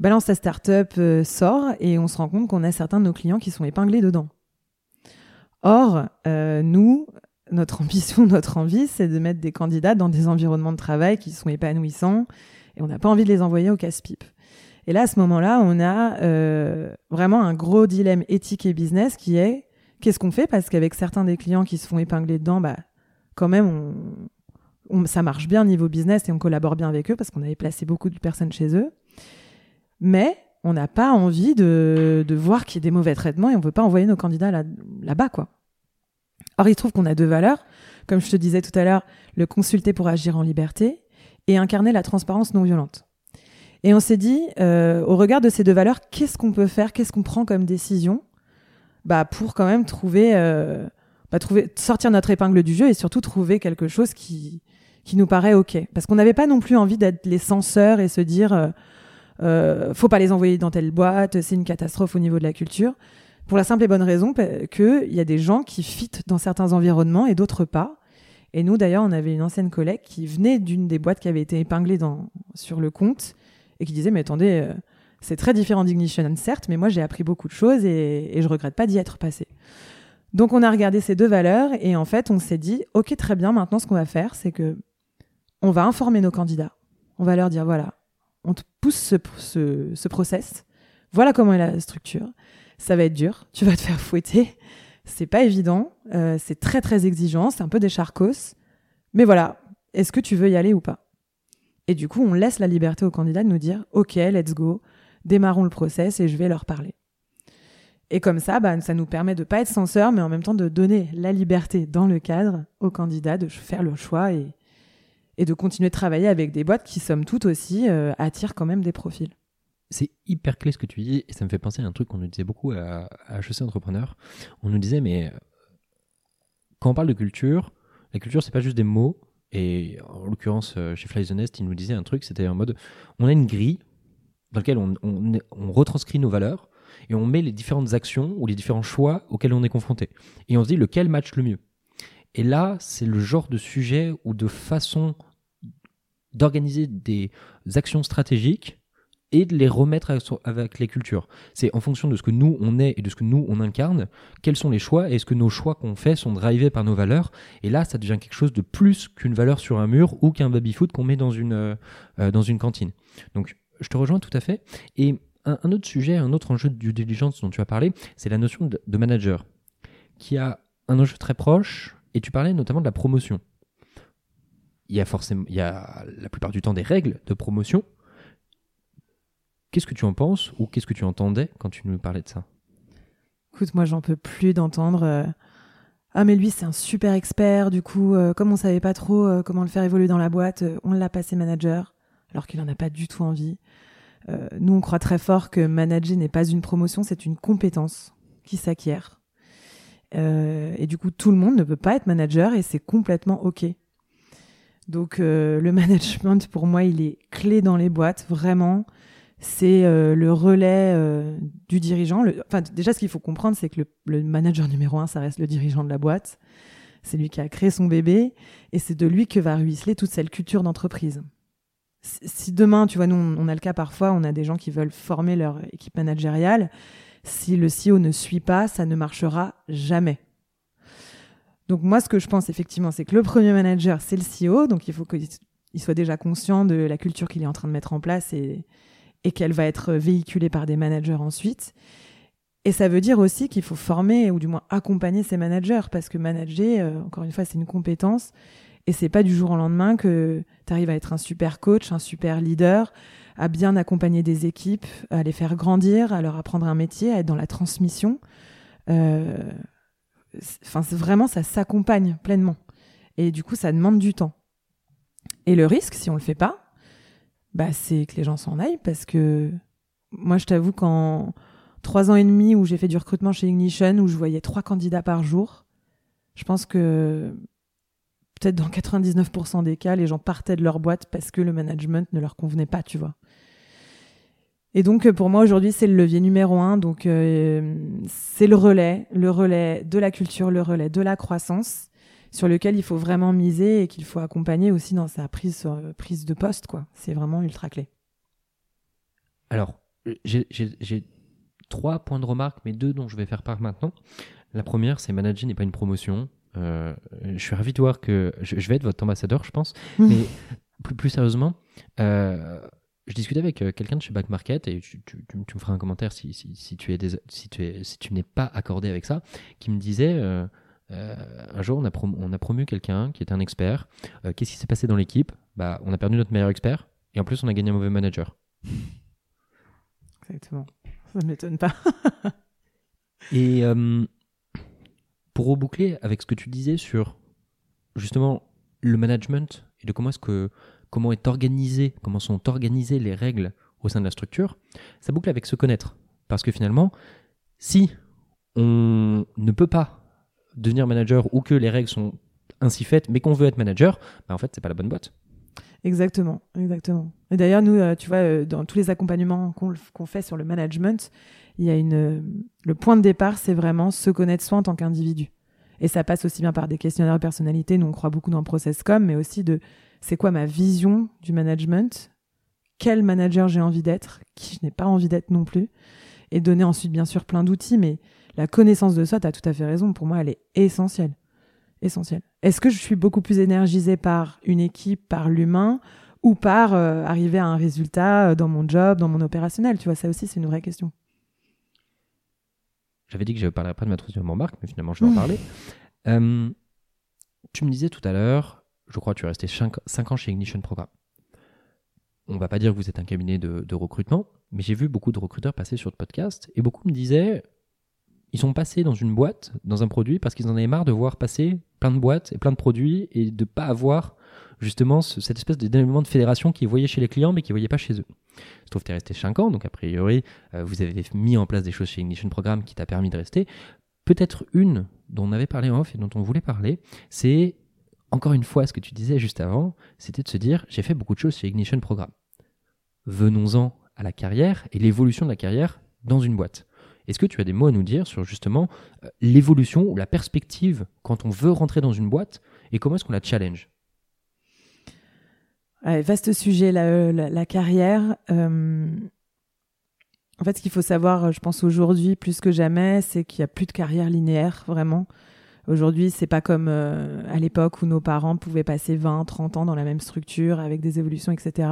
Balance ta startup euh, sort et on se rend compte qu'on a certains de nos clients qui sont épinglés dedans. Or, nous, notre ambition, notre envie, c'est de mettre des candidats dans des environnements de travail qui sont épanouissants et on n'a pas envie de les envoyer au casse-pipe. Et là, à ce moment-là, on a euh, vraiment un gros dilemme éthique et business qui est qu'est-ce qu'on fait? Parce qu'avec certains des clients qui se font épingler dedans, bah, quand même, on, ça marche bien niveau business et on collabore bien avec eux parce qu'on avait placé beaucoup de personnes chez eux. Mais on n'a pas envie de, de voir qu'il y ait des mauvais traitements et on ne veut pas envoyer nos candidats là, là-bas, quoi. Or, il se trouve qu'on a deux valeurs. Comme je te disais tout à l'heure, le consulter pour agir en liberté et incarner la transparence non violente. Et on s'est dit, euh, au regard de ces deux valeurs, qu'est-ce qu'on peut faire, qu'est-ce qu'on prend comme décision bah, pour quand même trouver, euh, bah, trouver, sortir notre épingle du jeu et surtout trouver quelque chose qui, qui nous paraît OK. Parce qu'on n'avait pas non plus envie d'être les censeurs et se dire, euh, faut pas les envoyer dans telle boîte, c'est une catastrophe au niveau de la culture. Pour la simple et bonne raison qu'il y a des gens qui fitent dans certains environnements et d'autres pas. Et nous, d'ailleurs, on avait une ancienne collègue qui venait d'une des boîtes qui avait été épinglée sur le compte et qui disait, mais attendez, euh, c'est très différent d'Ignition, certes, mais moi, j'ai appris beaucoup de choses et, et je regrette pas d'y être passé. Donc, on a regardé ces deux valeurs et en fait, on s'est dit, OK, très bien, maintenant, ce qu'on va faire, c'est que on va informer nos candidats. On va leur dire, voilà, on te pousse ce, ce, ce process. Voilà comment est la structure. Ça va être dur. Tu vas te faire fouetter. C'est pas évident. Euh, c'est très, très exigeant. C'est un peu des charcos. Mais voilà. Est-ce que tu veux y aller ou pas? Et du coup, on laisse la liberté aux candidats de nous dire, OK, let's go. Démarrons le process et je vais leur parler. Et comme ça, bah, ça nous permet de pas être censeur, mais en même temps de donner la liberté dans le cadre aux candidats de faire le choix et, et de continuer de travailler avec des boîtes qui, somme toute aussi, euh, attirent quand même des profils. C'est hyper clé ce que tu dis, et ça me fait penser à un truc qu'on nous disait beaucoup à, HEC Entrepreneur. On nous disait, mais euh, quand on parle de culture, la culture, c'est pas juste des mots. Et en l'occurrence, euh, chez Fly the Nest, il nous disait un truc, c'était en mode, on a une grille dans laquelle on, on, on retranscrit nos valeurs et on met les différentes actions ou les différents choix auxquels on est confronté. Et on se dit lequel match le mieux? Et là, c'est le genre de sujet ou de façon d'organiser des actions stratégiques et de les remettre avec les cultures. C'est en fonction de ce que nous on est et de ce que nous on incarne, quels sont les choix et est-ce que nos choix qu'on fait sont drivés par nos valeurs. Et là, ça devient quelque chose de plus qu'une valeur sur un mur ou qu'un baby-foot qu'on met dans une, euh, dans une cantine. Donc, je te rejoins tout à fait. Et un, autre sujet, un autre enjeu due diligence dont tu as parlé, c'est la notion de manager, qui a un enjeu très proche et tu parlais notamment de la promotion. Il y a forcément, il y a la plupart du temps des règles de promotion. Qu'est-ce que tu en penses ou qu'est-ce que tu entendais quand tu nous parlais de ça? Écoute, moi, j'en peux plus d'entendre. Euh, ah, mais lui, c'est un super expert. Du coup, euh, comme on savait pas trop euh, comment le faire évoluer dans la boîte, on l'a passé manager, alors qu'il en a pas du tout envie. Nous, on croit très fort que manager n'est pas une promotion, c'est une compétence qui s'acquiert. Euh, et du coup, tout le monde ne peut pas être manager et c'est complètement OK. Donc, euh, le management, pour moi, il est clé dans les boîtes, vraiment. C'est euh, le relais du dirigeant. Enfin, déjà, ce qu'il faut comprendre, c'est que le, le, manager numéro un, ça reste le dirigeant de la boîte. C'est lui qui a créé son bébé et c'est de lui que va ruisseler toute cette culture d'entreprise. Si demain, tu vois, nous, on a le cas parfois, on a des gens qui veulent former leur équipe managériale si le CEO ne suit pas, ça ne marchera jamais. Donc moi, ce que je pense effectivement, c'est que le premier manager, c'est le CEO, donc il faut qu'il soit déjà conscient de la culture qu'il est en train de mettre en place et, qu'elle va être véhiculée par des managers ensuite. Et ça veut dire aussi qu'il faut former ou du moins accompagner ces managers parce que manager, euh, encore une fois, c'est une compétence et c'est pas du jour au lendemain que tu arrives à être un super coach, un super leader, à bien accompagner des équipes, à les faire grandir, à leur apprendre un métier, à être dans la transmission. Euh, enfin, vraiment, ça s'accompagne pleinement. Et du coup, ça demande du temps. Et le risque, si on le fait pas, bah, c'est que les gens s'en aillent parce que moi, je t'avoue qu'en trois ans et demi où j'ai fait du recrutement chez Ignition, où je voyais trois candidats par jour, je pense que peut-être dans 99% des cas, les gens partaient de leur boîte parce que le management ne leur convenait pas, tu vois. Et donc, pour moi, aujourd'hui, c'est le levier numéro un. Donc, euh, c'est le relais, le relais de la culture, le relais de la croissance, sur lequel il faut vraiment miser et qu'il faut accompagner aussi dans sa prise, euh, prise de poste, quoi. C'est vraiment ultra clé. Alors, j'ai trois points de remarque, mais deux dont je vais faire part maintenant. La première, c'est manager n'est pas une promotion. Euh, je suis ravi de voir que je, je vais être votre ambassadeur, je pense. Mais plus, plus sérieusement, euh, je discutais avec euh, quelqu'un de chez Back Market et tu, tu, tu, tu me feras un commentaire si, si, si tu es des, si tu es si tu n'es pas accordé avec ça, qui me disait euh, un jour on a promu, on a promu quelqu'un qui était un expert. Qu'est-ce qui s'est passé dans l'équipe? Bah on a perdu notre meilleur expert et en plus on a gagné un mauvais manager. Exactement. Ça ne m'étonne pas. et pour reboucler avec ce que tu disais sur justement le management et de comment est-ce que comment est organisé, comment sont organisées les règles au sein de la structure, ça boucle avec se connaître. Parce que finalement, si on ne peut pas devenir manager ou que les règles sont ainsi faites, mais qu'on veut être manager, bah en fait, c'est pas la bonne boîte. Exactement, exactement. Et d'ailleurs, nous, euh, tu vois, euh, dans tous les accompagnements qu'on fait sur le management, il y a une, le point de départ, c'est vraiment se connaître soi en tant qu'individu. Et ça passe aussi bien par des questionnaires de personnalité. Nous, on croit beaucoup dans le process com, mais aussi de c'est quoi ma vision du management, quel manager j'ai envie d'être, qui je n'ai pas envie d'être non plus, et donner ensuite, bien sûr, plein d'outils. Mais la connaissance de soi, tu as tout à fait raison, pour moi, elle est essentielle. Essentielle. Est-ce que je suis beaucoup plus énergisée par une équipe, par l'humain, ou par euh, arriver à un résultat euh, dans mon job, dans mon opérationnel? Tu vois, ça aussi, c'est une vraie question. J'avais dit que je ne parlerais pas de ma troisième marque, mais finalement, je vais en parler. Euh, tu me disais tout à l'heure, je crois que tu es resté 5 ans chez Ignition Programme. On va pas dire que vous êtes un cabinet de, recrutement, mais j'ai vu beaucoup de recruteurs passer sur le podcast et beaucoup me disaient ils sont passés dans une boîte, dans un produit, parce qu'ils en avaient marre de voir passer plein de boîtes et plein de produits et de pas avoir justement cette espèce d'élément de fédération qu'ils voyaient chez les clients mais qu'ils voyaient pas chez eux. Je trouve que tu es resté 5 ans, donc a priori, euh, vous avez mis en place des choses chez Ignition Programme qui t'a permis de rester. Peut-être une dont on avait parlé en off et dont on voulait parler, c'est encore une fois ce que tu disais juste avant, c'était de se dire j'ai fait beaucoup de choses chez Ignition Programme. Venons-en à la carrière et l'évolution de la carrière dans une boîte. Est-ce que tu as des mots à nous dire sur justement euh, l'évolution ou la perspective quand on veut rentrer dans une boîte et comment est-ce qu'on la challenge? Vaste sujet, la, euh, carrière. Euh, en fait, ce qu'il faut savoir, je pense aujourd'hui plus que jamais, c'est qu'il n'y a plus de carrière linéaire, vraiment. Aujourd'hui, c'est pas comme à l'époque où nos parents pouvaient passer 20, 30 ans dans la même structure avec des évolutions, etc.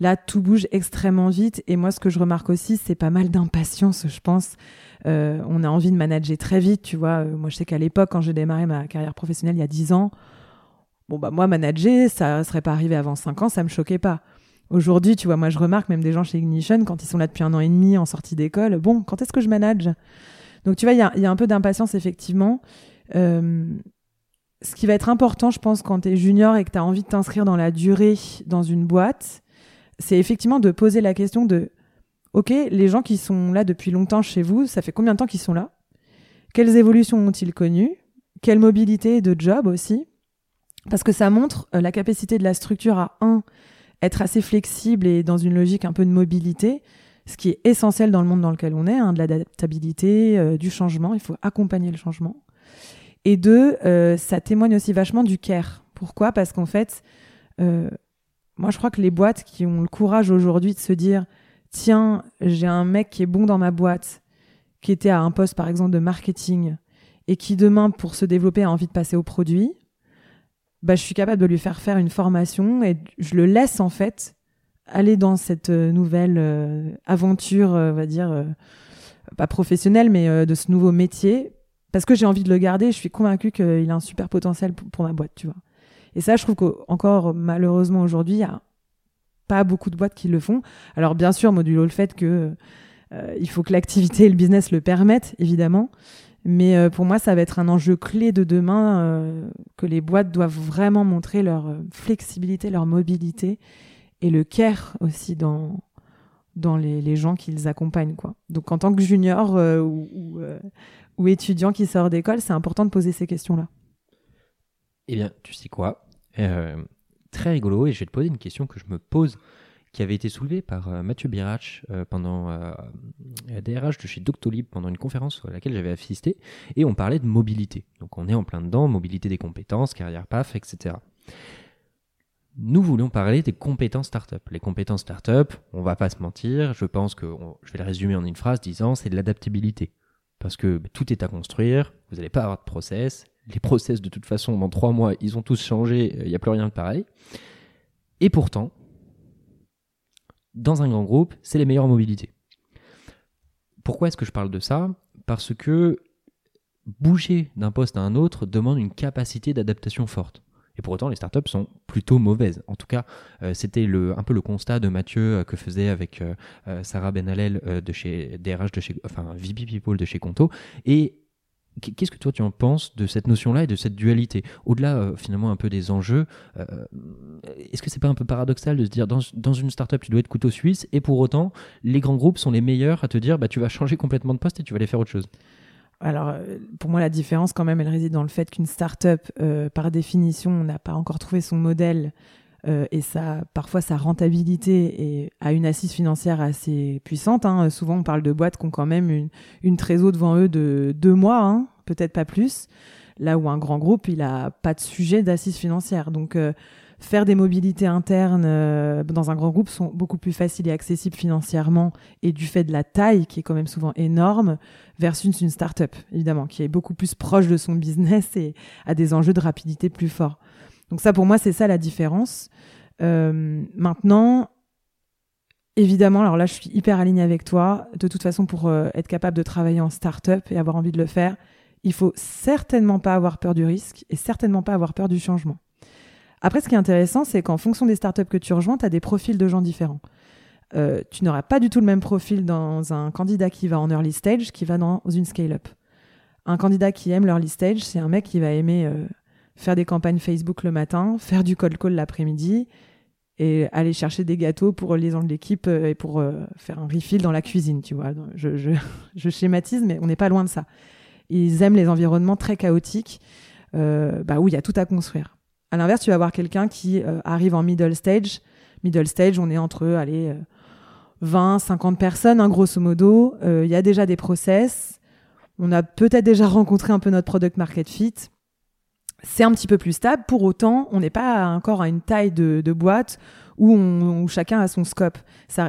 Là, tout bouge extrêmement vite. Et moi, ce que je remarque aussi, c'est pas mal d'impatience, je pense. on a envie de manager très vite, tu vois. Moi, je sais qu'à l'époque, quand j'ai démarré ma carrière professionnelle il y a 10 ans, Bon, bah, moi, manager, ça serait pas arrivé avant 5 ans, ça me choquait pas. Aujourd'hui, tu vois, moi, je remarque même des gens chez Ignition, quand ils sont là depuis un an et demi en sortie d'école, bon, quand est-ce que je manage? Donc, tu vois, il y a, un peu d'impatience, effectivement. Euh, ce qui va être important, je pense, quand tu es junior et que tu as envie de t'inscrire dans la durée dans une boîte, c'est effectivement de poser la question de OK, les gens qui sont là depuis longtemps chez vous, ça fait combien de temps qu'ils sont là? Quelles évolutions ont-ils connues? Quelle mobilité de job aussi? Parce que ça montre euh, la capacité de la structure à, un, être assez flexible et dans une logique un peu de mobilité, ce qui est essentiel dans le monde dans lequel on est, hein, de l'adaptabilité, euh, du changement, il faut accompagner le changement. Et deux, euh, ça témoigne aussi vachement du care. Pourquoi? Parce qu'en fait, moi je crois que les boîtes qui ont le courage aujourd'hui de se dire, tiens, j'ai un mec qui est bon dans ma boîte, qui était à un poste par exemple de marketing, et qui demain, pour se développer, a envie de passer au produit, bah, je suis capable de lui faire faire une formation et je le laisse en fait aller dans cette euh, nouvelle euh, aventure, euh, on va dire, pas professionnelle, mais de ce nouveau métier, parce que j'ai envie de le garder. Je suis convaincue qu'il a un super potentiel pour, ma boîte, tu vois. Et ça, je trouve qu'encore malheureusement aujourd'hui, il y a pas beaucoup de boîtes qui le font. Alors bien sûr, modulo le fait que il faut que l'activité et le business le permettent, évidemment. Mais euh, pour moi, ça va être un enjeu clé de demain euh, que les boîtes doivent vraiment montrer leur euh, flexibilité, leur mobilité et le care aussi dans, dans les, les gens qu'ils accompagnent. Quoi. Donc en tant que junior ou, ou, ou, étudiant qui sort d'école, c'est important de poser ces questions-là. Eh bien, tu sais quoi Très rigolo, et je vais te poser une question que je me pose qui avait été soulevé par euh, Mathieu Birach euh, pendant euh, DRH de chez Doctolib pendant une conférence à laquelle j'avais assisté et on parlait de mobilité. Donc on est en plein dedans, mobilité des compétences, carrière PAF, etc. Nous voulions parler des compétences startup. Les compétences startup, on va pas se mentir, je pense que je vais le résumer en une phrase disant c'est de l'adaptabilité. Parce que bah, tout est à construire, vous n'allez pas avoir de process. Les process, de toute façon, dans trois mois, ils ont tous changé, il n'y a plus rien de pareil. Et pourtant, dans un grand groupe, c'est les meilleures mobilités. Pourquoi est-ce que je parle de ça? Parce que bouger d'un poste à un autre demande une capacité d'adaptation forte. Et pour autant, les startups sont plutôt mauvaises. En tout cas, euh, c'était un peu le constat de Mathieu euh, que faisait avec euh, Sarah Benalel de chez DRH de chez, enfin VP People de chez Conto. Et Qu'est-ce que toi tu en penses de cette notion-là et de cette dualité? Au-delà euh, finalement un peu des enjeux, euh, est-ce que c'est pas un peu paradoxal de se dire dans, dans, une startup tu dois être couteau suisse et pour autant les grands groupes sont les meilleurs à te dire bah tu vas changer complètement de poste et tu vas aller faire autre chose? Alors, euh, pour moi, la différence, quand même, elle réside dans le fait qu'une startup, par définition, n'a pas encore trouvé son modèle euh, et ça, parfois sa rentabilité est, a une assise financière assez puissante. Hein. Souvent, on parle de boîtes qui ont quand même une, une trésor devant eux de deux mois, hein, peut-être pas plus. Là où un grand groupe, il a pas de sujet d'assise financière. Donc, euh, faire des mobilités internes euh, dans un grand groupe sont beaucoup plus faciles et accessibles financièrement et du fait de la taille qui est quand même souvent énorme versus une start-up, évidemment, qui est beaucoup plus proche de son business et a des enjeux de rapidité plus forts. Donc ça, pour moi, c'est ça la différence. Euh, maintenant, évidemment, alors là, je suis hyper alignée avec toi. De toute façon, pour euh, être capable de travailler en start-up et avoir envie de le faire, il faut certainement pas avoir peur du risque et certainement pas avoir peur du changement. Après, ce qui est intéressant, c'est qu'en fonction des startups que tu rejoins, tu as des profils de gens différents. Euh, tu n'auras pas du tout le même profil dans un candidat qui va en early stage qui va dans une scale-up. Un candidat qui aime l'early stage, c'est un mec qui va aimer faire des campagnes Facebook le matin, faire du cold call l'après-midi et aller chercher des gâteaux pour les gens de l'équipe euh, et pour euh, faire un refill dans la cuisine, tu vois. Je, schématise, mais on n'est pas loin de ça. Ils aiment les environnements très chaotiques euh, bah, où il y a tout à construire. À l'inverse, tu vas avoir quelqu'un qui arrive en middle stage. Middle stage, on est entre allez, 20, 50 personnes, hein, grosso modo. Il y a déjà des process. On a peut-être déjà rencontré un peu notre product market fit c'est un petit peu plus stable. Pour autant, on n'est pas encore à une taille de, boîte où, chacun a son scope.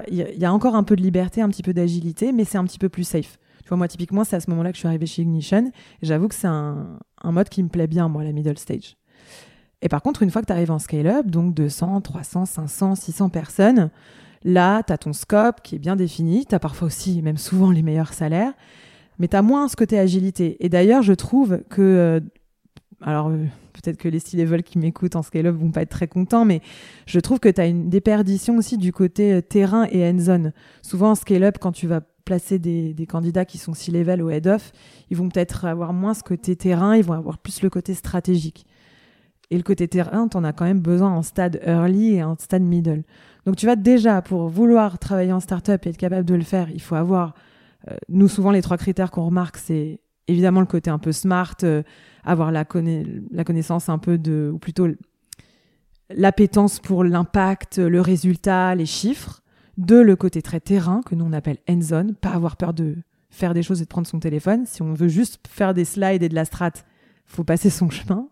Il y, a encore un peu de liberté, un petit peu d'agilité, mais c'est un petit peu plus safe. Tu vois, moi, typiquement, c'est à ce moment-là que je suis arrivée chez Ignition. J'avoue que c'est un, mode qui me plaît bien, moi, la middle stage. Et par contre, une fois que tu arrives en scale-up, donc 200, 300, 500, 600 personnes, là, tu as ton scope qui est bien défini. Tu as parfois aussi, même souvent, les meilleurs salaires. Mais tu as moins ce côté agilité. Et d'ailleurs, je trouve que euh, alors euh, peut-être que les style qui m'écoutent en scale-up vont pas être très contents, mais je trouve que tu as une déperdition aussi du côté euh, terrain et end-zone. Souvent en scale-up, quand tu vas placer des, candidats qui sont C-level ou head-off, ils vont peut-être avoir moins ce côté terrain, ils vont avoir plus le côté stratégique. Et le côté terrain, tu en as quand même besoin en stade early et en stade middle. Donc tu vas déjà, pour vouloir travailler en startup et être capable de le faire, il faut avoir, euh, nous souvent les trois critères qu'on remarque, c'est évidemment le côté un peu smart, avoir la, connaissance un peu de, ou plutôt l'appétence pour l'impact, le résultat, les chiffres. De le côté très terrain, que nous on appelle hands-on, pas avoir peur de faire des choses et de prendre son téléphone. Si on veut juste faire des slides et de la strat, faut passer son chemin.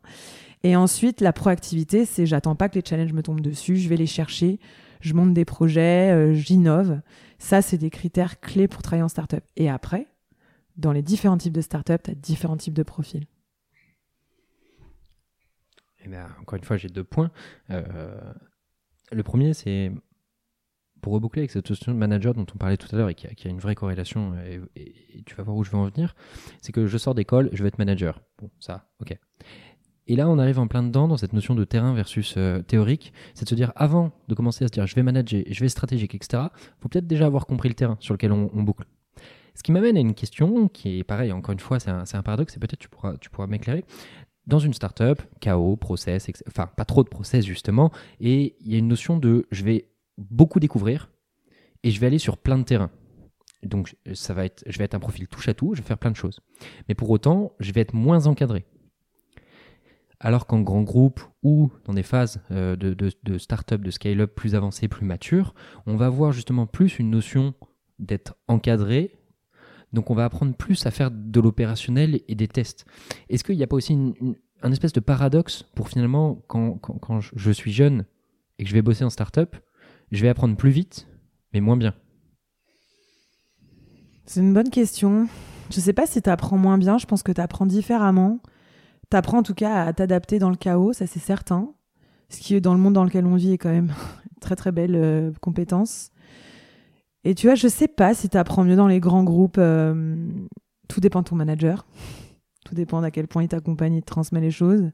Et ensuite, la proactivité, c'est j'attends pas que les challenges me tombent dessus, je vais les chercher, je monte des projets, euh, j'innove. Ça, c'est des critères clés pour travailler en startup. Et après, dans les différents types de startup, tu as différents types de profils. Eh ben, encore une fois, j'ai deux points. Euh, le premier, c'est pour reboucler avec cette notion de manager dont on parlait tout à l'heure et qui a, une vraie corrélation, et, tu vas voir où je veux en venir, c'est que je sors d'école, je veux être manager. Bon, ça, ok. Et là, on arrive en plein dedans dans cette notion de terrain versus euh, théorique. C'est de se dire, avant de commencer à se dire, je vais manager, je vais stratégique, etc., faut peut-être déjà avoir compris le terrain sur lequel on, boucle. Ce qui m'amène à une question qui est pareil, encore une fois, c'est un, un, paradoxe, et peut-être tu pourras, tu pourras m'éclairer dans une startup, chaos, process, enfin pas trop de process justement, et il y a une notion de je vais beaucoup découvrir et je vais aller sur plein de terrains. Donc ça va être, je vais être un profil touche à tout, je vais faire plein de choses. Mais pour autant, je vais être moins encadré. Alors qu'en grand groupe ou dans des phases euh, de, de, de start-up, de scale-up plus avancées, plus matures, on va avoir justement plus une notion d'être encadré, donc on va apprendre plus à faire de l'opérationnel et des tests. Est-ce qu'il n'y a pas aussi un espèce de paradoxe pour finalement, quand, je suis jeune et que je vais bosser en startup, je vais apprendre plus vite, mais moins bien? C'est une bonne question. Je ne sais pas si tu apprends moins bien, je pense que tu apprends différemment. Tu apprends en tout cas à t'adapter dans le chaos, ça c'est certain. Ce qui, est dans le monde dans lequel on vit, est quand même une très très belle euh, compétence. Et tu vois, je sais pas si tu apprends mieux dans les grands groupes. Euh, tout dépend de ton manager. Tout dépend d'à quel point il t'accompagne et te transmet les choses.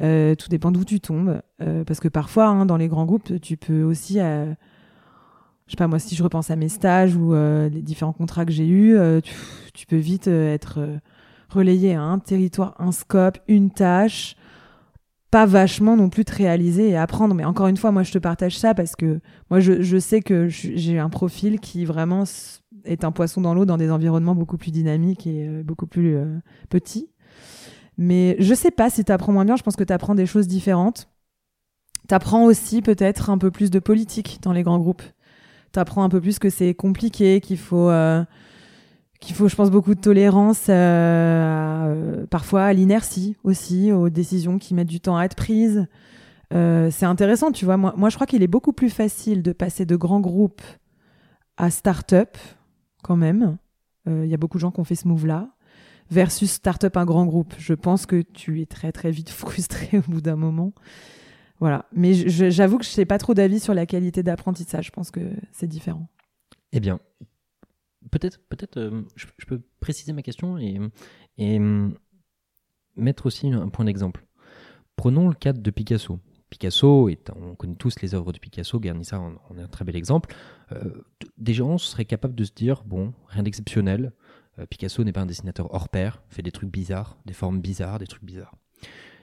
Euh, tout dépend d'où tu tombes. Euh, parce que parfois, hein, dans les grands groupes, tu peux aussi. je sais pas, moi, si je repense à mes stages ou les différents contrats que j'ai eus, tu, peux vite être relayé à un territoire, un scope, une tâche pas vachement non plus te réaliser et apprendre. Mais encore une fois, moi, je te partage ça parce que moi, je, sais que j'ai un profil qui vraiment est un poisson dans l'eau dans des environnements beaucoup plus dynamiques et euh, beaucoup plus euh, petits. Mais je sais pas si tu apprends moins bien, je pense que tu apprends des choses différentes. T'apprends aussi peut-être un peu plus de politique dans les grands groupes. T'apprends un peu plus que c'est compliqué, qu'il faut, euh, qu'il faut, je pense, beaucoup de tolérance, euh, parfois à l'inertie aussi, aux décisions qui mettent du temps à être prises. Euh, c'est intéressant, tu vois. Moi, moi je crois qu'il est beaucoup plus facile de passer de grands groupes à start-up, quand même. Il y a beaucoup de gens qui ont fait ce move-là versus start-up un grand groupe. Je pense que tu es très très vite frustré au bout d'un moment. Voilà. Mais j'avoue que je sais pas trop d'avis sur la qualité d'apprentissage. Je pense que c'est différent. Eh bien, peut-être, peut-être, euh, je, peux préciser ma question et, et mettre aussi un point d'exemple. Prenons le cadre de Picasso. Picasso, on connaît tous les œuvres de Picasso, Guernica en, est un très bel exemple. Euh, des gens seraient capables de se dire bon, rien d'exceptionnel. Euh, Picasso n'est pas un dessinateur hors pair, fait des trucs bizarres, des formes bizarres, des trucs bizarres.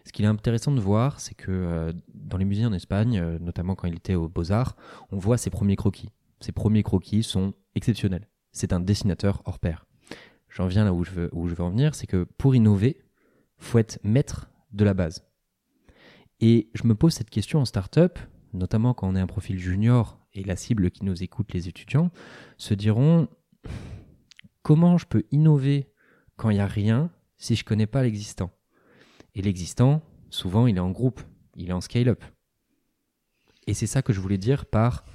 Ce qu'il est intéressant de voir, c'est que euh, dans les musées en Espagne, euh, notamment quand il était aux Beaux-Arts, on voit ses premiers croquis. Ses premiers croquis sont exceptionnels. C'est un dessinateur hors pair. J'en viens là où je veux, où je veux en venir, c'est que pour innover, faut être maître de la base. Et je me pose cette question en start-up, notamment quand on est un profil junior et la cible qui nous écoute, les étudiants, se diront comment je peux innover quand il n'y a rien si je ne connais pas l'existant? Et l'existant, souvent, il est en groupe, il est en scale-up. Et c'est ça que je voulais dire par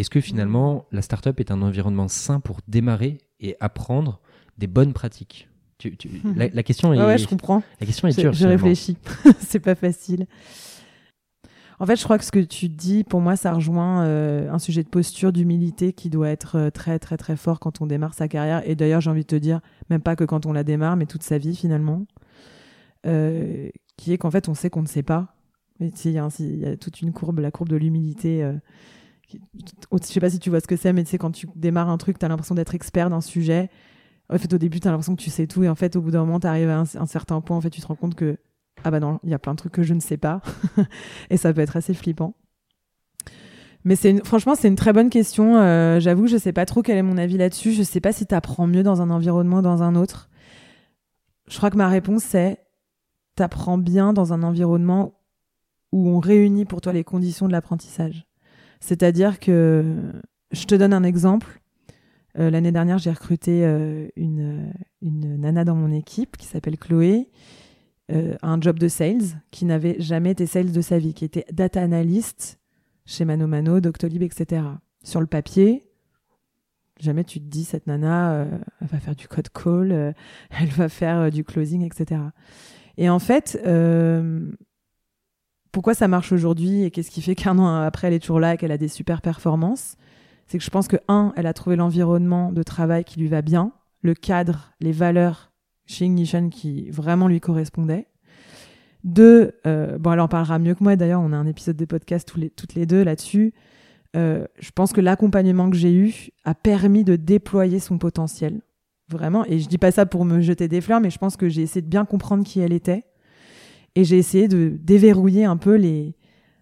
est-ce que finalement la startup est un environnement sain pour démarrer et apprendre des bonnes pratiques? La, question est. ouais, je comprends. La question est dure. Je, réfléchis. c'est pas facile. En fait, je crois que ce que tu dis, pour moi, ça rejoint euh, un sujet de posture, d'humilité qui doit être euh, très, très, très fort quand on démarre sa carrière. Et d'ailleurs, j'ai envie de te dire, même pas que quand on la démarre, mais toute sa vie finalement. Euh, qui est qu'en fait, on sait qu'on ne sait pas. Il y, a toute une courbe, la courbe de l'humilité. Je sais pas si tu vois ce que c'est, mais tu sais, quand tu démarres un truc, tu as l'impression d'être expert d'un sujet. En fait, au début, tu as l'impression que tu sais tout, et en fait, au bout d'un moment, tu arrives à un, certain point, en fait, tu te rends compte que, ah bah non, il y a plein de trucs que je ne sais pas, et ça peut être assez flippant. Mais c'est franchement, c'est une très bonne question. Euh, j'avoue, je sais pas trop quel est mon avis là-dessus. Je sais pas si tu apprends mieux dans un environnement dans un autre. Je crois que ma réponse, c'est t'apprends bien dans un environnement où on réunit pour toi les conditions de l'apprentissage. C'est-à-dire que, je te donne un exemple. Euh, l'année dernière, j'ai recruté euh, une, une, nana dans mon équipe qui s'appelle Chloé, euh, un job de sales, qui n'avait jamais été sales de sa vie, qui était data analyst chez Mano Mano, Doctolib, etc. Sur le papier, jamais tu te dis cette nana, elle va faire du code call, elle va faire du closing, etc. Et en fait, euh, pourquoi ça marche aujourd'hui et qu'est-ce qui fait qu'un an après, elle est toujours là et qu'elle a des super performances C'est que je pense que, un, elle a trouvé l'environnement de travail qui lui va bien, le cadre, les valeurs chez Ignition qui vraiment lui correspondaient. Deux, euh, bon, elle en parlera mieux que moi d'ailleurs, on a un épisode des podcasts tous les, toutes les deux là-dessus. Euh, je pense que l'accompagnement que j'ai eu a permis de déployer son potentiel. Vraiment. Et je dis pas ça pour me jeter des fleurs, mais je pense que j'ai essayé de bien comprendre qui elle était. Et j'ai essayé de déverrouiller un peu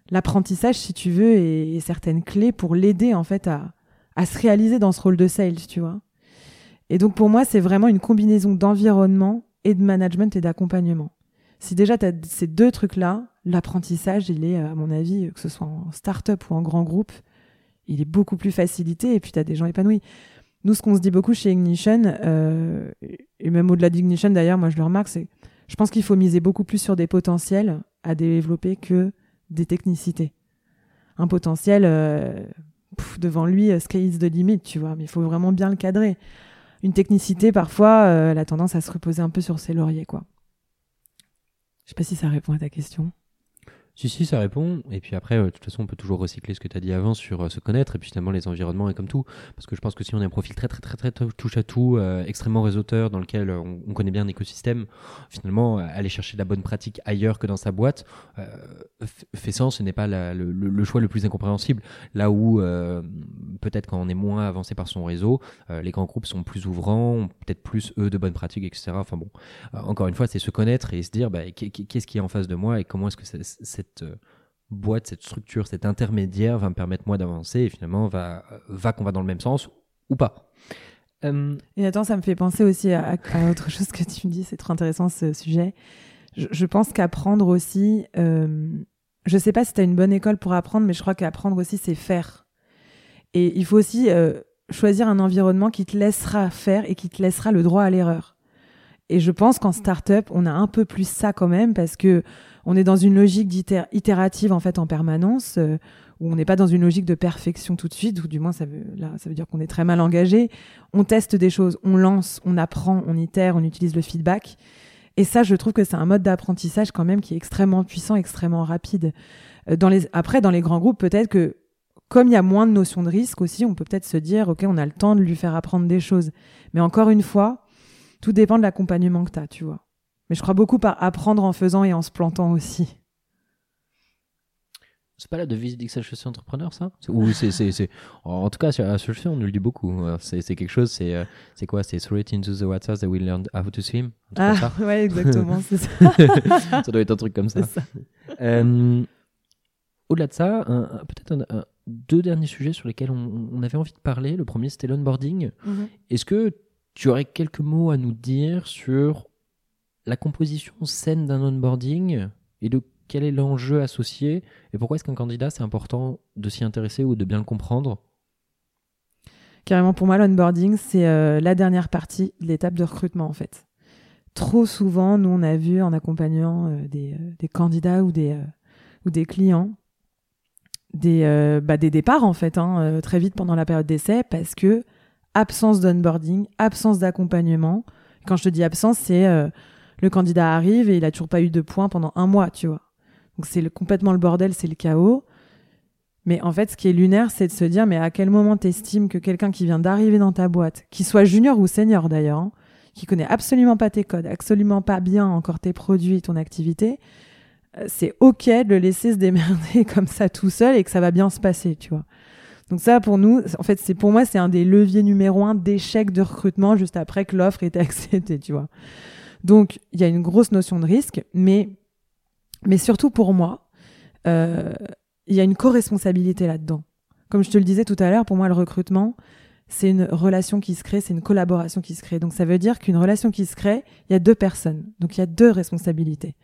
l'apprentissage, si tu veux, et, certaines clés pour l'aider, en fait, à, à se réaliser dans ce rôle de sales, tu vois. Et donc, pour moi, c'est vraiment une combinaison d'environnement et de management et d'accompagnement. Si déjà tu as ces deux trucs-là, l'apprentissage, il est, à mon avis, que ce soit en start-up ou en grand groupe, il est beaucoup plus facilité et puis tu as des gens épanouis. Nous, ce qu'on se dit beaucoup chez Ignition, euh, et même au-delà d'Ignition d'ailleurs, moi je le remarque, c'est je pense qu'il faut miser beaucoup plus sur des potentiels à développer que des technicités. Un potentiel, euh, devant lui, euh, sky is the limit, tu vois, mais il faut vraiment bien le cadrer. Une technicité, parfois, elle a tendance à se reposer un peu sur ses lauriers, quoi. Je sais pas si ça répond à ta question. Si, si, ça répond. Et puis après, euh, de toute façon, on peut toujours recycler ce que tu as dit avant sur euh, se connaître. Et puis finalement, les environnements et comme tout. Parce que je pense que si on a un profil très, très, très, très, touche à tout, euh, extrêmement réseauteur, dans lequel on, connaît bien un écosystème, finalement, aller chercher de la bonne pratique ailleurs que dans sa boîte fait sens. Ce n'est pas le, choix le plus incompréhensible. Là où, peut-être quand on est moins avancé par son réseau, les grands groupes sont plus ouvrants, peut-être plus, eux, de bonnes pratiques, etc. Enfin bon, encore une fois, c'est se connaître et se dire bah, qu'est-ce qui est en face de moi et comment est-ce que cette cette euh, boîte, cette structure, cet intermédiaire va me permettre moi d'avancer et finalement va, va qu'on va dans le même sens ou pas. Euh, et attends, ça me fait penser aussi à, autre chose que tu me dis, c'est trop intéressant ce sujet. Je, pense qu'apprendre aussi, euh, je sais pas si tu as une bonne école pour apprendre, mais je crois qu'apprendre aussi, c'est faire. Et il faut aussi euh, choisir un environnement qui te laissera faire et qui te laissera le droit à l'erreur. Et je pense qu'en startup, on a un peu plus ça quand même parce que on est dans une logique itérative en fait en permanence, euh, où on n'est pas dans une logique de perfection tout de suite, ou du moins ça veut, là, ça veut dire qu'on est très mal engagé. On teste des choses, on lance, on apprend, on itère, on utilise le feedback. Et ça, je trouve que c'est un mode d'apprentissage quand même qui est extrêmement puissant, extrêmement rapide. Euh, dans les... Après, dans les grands groupes, peut-être que comme il y a moins de notions de risque aussi, on peut peut-être se dire, OK, on a le temps de lui faire apprendre des choses. Mais encore une fois, tout dépend de l'accompagnement que tu as, tu vois. Mais je crois beaucoup par apprendre en faisant et en se plantant aussi. C'est pas la devise d'XHEC Entrepreneur, ça? Ou c'est, En tout cas, sur HEC, on nous le dit beaucoup. C'est, c'est quelque chose, c'est, euh, c'est quoi? C'est throw it into the water, they will learn how to swim. Ah, ouais, exactement, c'est ça. ça doit être un truc comme ça. ça. Euh, au-delà de ça, peut-être deux derniers sujets sur lesquels on, avait envie de parler. Le premier, c'était l'onboarding. Mm-hmm. Est-ce que tu aurais quelques mots à nous dire sur la composition saine d'un onboarding et de quel est l'enjeu associé et pourquoi est-ce qu'un candidat, c'est important de s'y intéresser ou de bien le comprendre? Carrément, pour moi, l'onboarding, c'est euh, la dernière partie de l'étape de recrutement, en fait. Trop souvent, nous, on a vu en accompagnant euh, des, euh, des, candidats ou des, clients des, bah, des départs, en fait, hein, très vite pendant la période d'essai, parce que absence d'onboarding, absence d'accompagnement. Quand je te dis absence, c'est le candidat arrive et il a toujours pas eu de points pendant un mois, tu vois. Donc c'est complètement le bordel, c'est le chaos. Mais en fait, ce qui est lunaire, c'est de se dire, mais à quel moment t'estimes que quelqu'un qui vient d'arriver dans ta boîte, qui soit junior ou senior d'ailleurs, hein, qui connaît absolument pas tes codes, absolument pas bien encore tes produits, ton activité, euh, c'est ok de le laisser se démerder comme ça tout seul et que ça va bien se passer, tu vois. Donc ça, pour nous, en fait, c'est pour moi, c'est un des leviers numéro un d'échec de recrutement juste après que l'offre était acceptée, tu vois. Donc, il y a une grosse notion de risque, mais mais surtout pour moi, euh, il y a une co-responsabilité là-dedans. Comme je te le disais tout à l'heure, pour moi, le recrutement, c'est une relation qui se crée, c'est une collaboration qui se crée. Donc ça veut dire qu'une relation qui se crée, il y a deux personnes. Donc il y a deux responsabilités.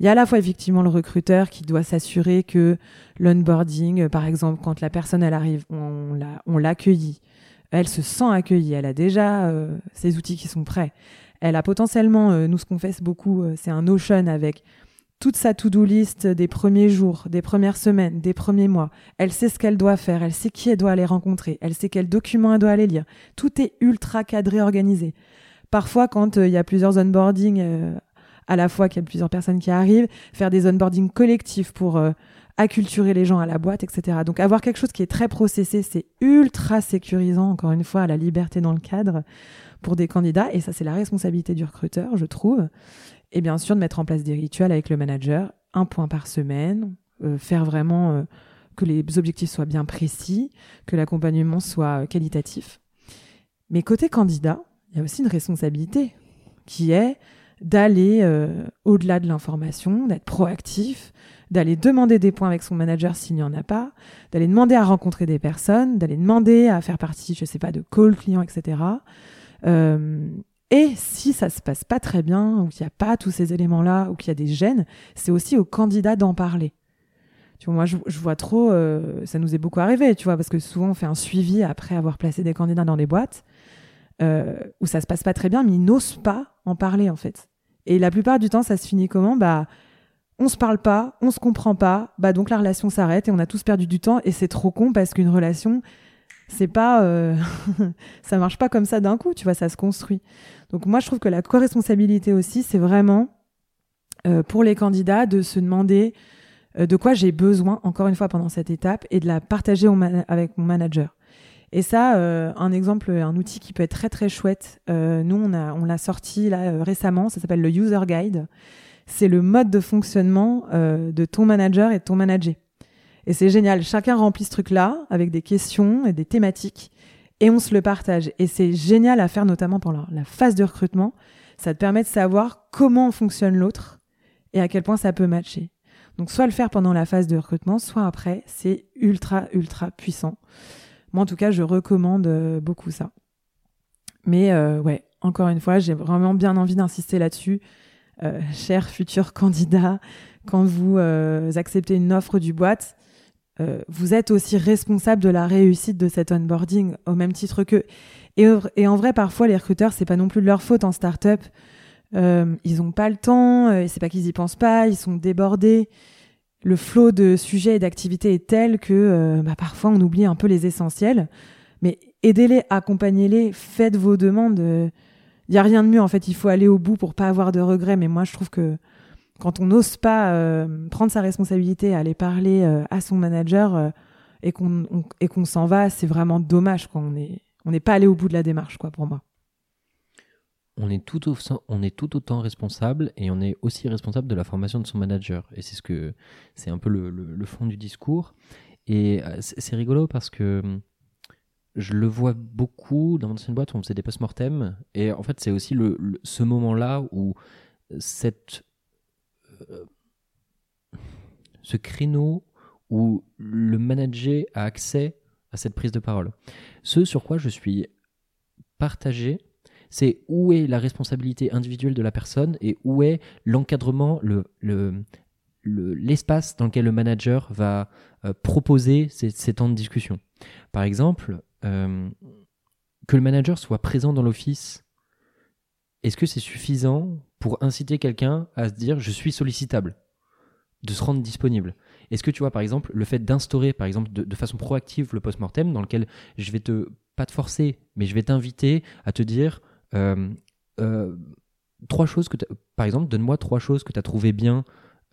Il y a à la fois effectivement le recruteur qui doit s'assurer que l'onboarding, par exemple, quand la personne elle arrive, on l'accueillit, elle se sent accueillie, elle a déjà euh, ses outils qui sont prêts. Elle a potentiellement, euh, nous ce qu'on fait beaucoup, euh, c'est un Notion avec toute sa to-do list des premiers jours, des premières semaines, des premiers mois. Elle sait ce qu'elle doit faire, elle sait qui elle doit aller rencontrer, elle sait quels documents elle doit aller lire. Tout est ultra cadré, organisé. Parfois, quand euh, il y a plusieurs onboarding euh, à la fois, qu'il y a plusieurs personnes qui arrivent, faire des onboarding collectifs pour acculturer les gens à la boîte, etc. Donc avoir quelque chose qui est très processé, c'est ultra sécurisant, encore une fois, à la liberté dans le cadre pour des candidats. Et ça, c'est la responsabilité du recruteur, je trouve. Et bien sûr, de mettre en place des rituels avec le manager, un point par semaine, euh, faire vraiment euh, que les objectifs soient bien précis, que l'accompagnement soit qualitatif. Mais côté candidat, il y a aussi une responsabilité qui est d'aller euh, au-delà de l'information, d'être proactif, d'aller demander des points avec son manager s'il n'y en a pas, d'aller demander à rencontrer des personnes, d'aller demander à faire partie, je ne sais pas, de call clients, etc. Euh, et si ça se passe pas très bien, ou qu'il n'y a pas tous ces éléments-là, ou qu'il y a des gènes, c'est aussi au candidat d'en parler. Tu vois, moi, je, vois trop, euh, ça nous est beaucoup arrivé, tu vois, parce que souvent on fait un suivi après avoir placé des candidats dans des boîtes euh, où ça se passe pas très bien, mais ils n'osent pas en parler en fait. Et la plupart du temps, ça se finit comment? Bah, on se parle pas, on se comprend pas, bah donc la relation s'arrête et on a tous perdu du temps et c'est trop con parce qu'une relation, c'est pas, euh, ça marche pas comme ça d'un coup, tu vois, ça se construit. Donc moi, je trouve que la co-responsabilité aussi, c'est vraiment euh, pour les candidats de se demander euh, de quoi j'ai besoin, encore une fois, pendant cette étape, et de la partager avec mon manager. Et ça, un exemple, un outil qui peut être très très chouette. nous, on a, on l'a sorti là récemment. Ça s'appelle le User Guide. C'est le mode de fonctionnement de ton manager et de ton manager. Et c'est génial. Chacun remplit ce truc-là avec des questions et des thématiques et on se le partage. Et c'est génial à faire notamment pendant la phase de recrutement. Ça te permet de savoir comment fonctionne l'autre et à quel point ça peut matcher. Donc soit le faire pendant la phase de recrutement, soit après. C'est ultra, ultra puissant. Moi, en tout cas, je recommande euh, beaucoup ça. Mais euh, ouais, encore une fois, j'ai vraiment bien envie d'insister là-dessus. Euh, chers futurs candidats, quand vous acceptez une offre du boîte, vous êtes aussi responsable de la réussite de cet onboarding au même titre que. Et, en vrai, parfois, les recruteurs, c'est pas non plus de leur faute en start-up. ils ont pas le temps, c'est pas qu'ils y pensent pas, ils sont débordés le flot de sujets et d'activités est tel que euh, bah, parfois on oublie un peu les essentiels. Mais aidez-les, accompagnez-les, faites vos demandes. Il n'y a rien de mieux en fait, il faut aller au bout pour pas avoir de regrets. Mais moi je trouve que quand on n'ose pas euh, prendre sa responsabilité, aller parler euh, à son manager et qu'on et qu'on s'en va, c'est vraiment dommage. qu'on On n'est on n'est pas allé au bout de la démarche quoi pour moi on est, tout on est tout autant responsable et on est aussi responsable de la formation de son manager. Et c'est ce que c'est un peu le, fond du discours. Et euh, c'est rigolo parce que je le vois beaucoup dans mon ancienne boîte on faisait des post-mortem. Et en fait, c'est aussi le, ce moment-là où cette, euh, ce créneau où le manager a accès à cette prise de parole. Ce sur quoi je suis partagé, c'est où est la responsabilité individuelle de la personne et où est l'encadrement, le, l'espace dans lequel le manager va euh, proposer ces, temps de discussion. Par exemple, euh, que le manager soit présent dans l'office, est-ce que c'est suffisant pour inciter quelqu'un à se dire je suis sollicitable, de se rendre disponible? Est-ce que tu vois par exemple le fait d'instaurer par exemple de, façon proactive le post-mortem dans lequel je vais te pas te forcer, mais je vais t'inviter à te dire euh, euh, trois choses que par exemple, donne-moi trois choses que tu as trouvé bien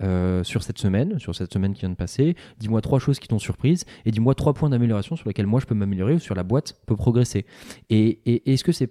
euh, sur cette semaine, sur cette semaine qui vient de passer. Dis-moi trois choses qui t'ont surprise et dis-moi trois points d'amélioration sur lesquels moi je peux m'améliorer ou sur la boîte peut progresser. Et, est-ce que c'est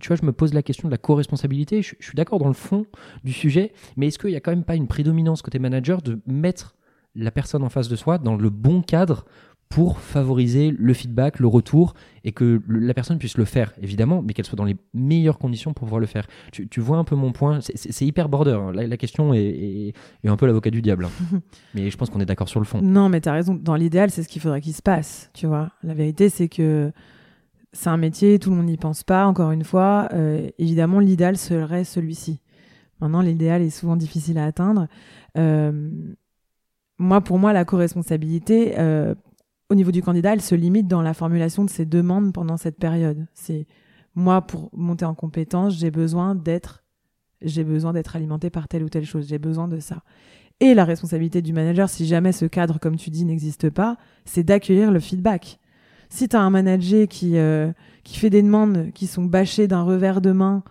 tu vois, je me pose la question de la co-responsabilité. Je, je, suis d'accord dans le fond du sujet, mais est-ce qu'il n'y a quand même pas une prédominance côté manager de mettre la personne en face de soi dans le bon cadre pour favoriser le feedback, le retour, et que la personne puisse le faire, évidemment, mais qu'elle soit dans les meilleures conditions pour pouvoir le faire. Tu, vois un peu mon point C'est hyper border. Hein. La, question est, un peu l'avocat du diable. Hein. mais je pense qu'on est d'accord sur le fond. Non, mais tu as raison. Dans l'idéal, c'est ce qu'il faudrait qu'il se passe. Tu vois, la vérité, c'est que c'est un métier, tout le monde n'y pense pas. Encore une fois, euh, évidemment, l'idéal serait celui-ci. Maintenant, l'idéal est souvent difficile à atteindre. Euh, moi, pour moi, la co-responsabilité, euh, au niveau du candidat, elle se limite dans la formulation de ses demandes pendant cette période. C'est moi pour monter en compétence, j'ai besoin d'être j'ai besoin d'être alimenté par telle ou telle chose, j'ai besoin de ça. Et la responsabilité du manager, si jamais ce cadre, comme tu dis, n'existe pas, c'est d'accueillir le feedback. Si tu as un manager qui, euh, qui fait des demandes qui sont bâchées d'un revers de main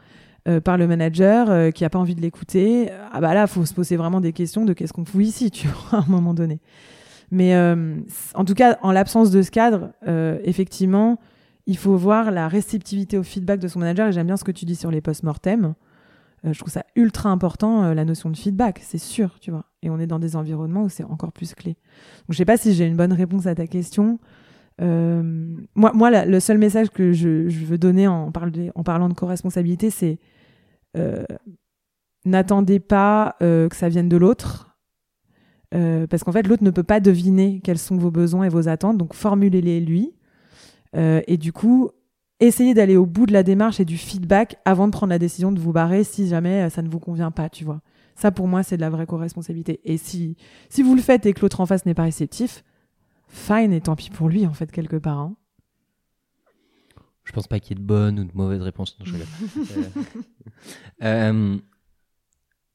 euh, par le manager, euh, qui n'a pas envie de l'écouter, ah bah là, faut se poser vraiment des questions de qu'est-ce qu'on fout ici, tu vois, à un moment donné. Mais en tout cas, en l'absence de ce cadre, effectivement, il faut voir la réceptivité au feedback de son manager. Et j'aime bien ce que tu dis sur les post-mortem. Je trouve ça ultra important, la notion de feedback, c'est sûr, tu vois. Et on est dans des environnements où c'est encore plus clé. Donc, je sais pas si j'ai une bonne réponse à ta question. Moi, moi le seul message que je, veux donner en, parlant de co-responsabilité, c'est n'attendez pas que ça vienne de l'autre euh, parce qu'en fait, l'autre ne peut pas deviner quels sont vos besoins et vos attentes, donc formulez-les lui. Euh, et du coup, essayez d'aller au bout de la démarche et du feedback avant de prendre la décision de vous barrer si jamais euh, ça ne vous convient pas, tu vois. Ça, pour moi, c'est de la vraie co-responsabilité. Et si, si vous le faites et que l'autre en face n'est pas réceptif, fine, et tant pis pour lui, en fait, quelque part. Hein. Je pense pas qu'il y ait de bonnes ou de mauvaises réponses. Non, je euh,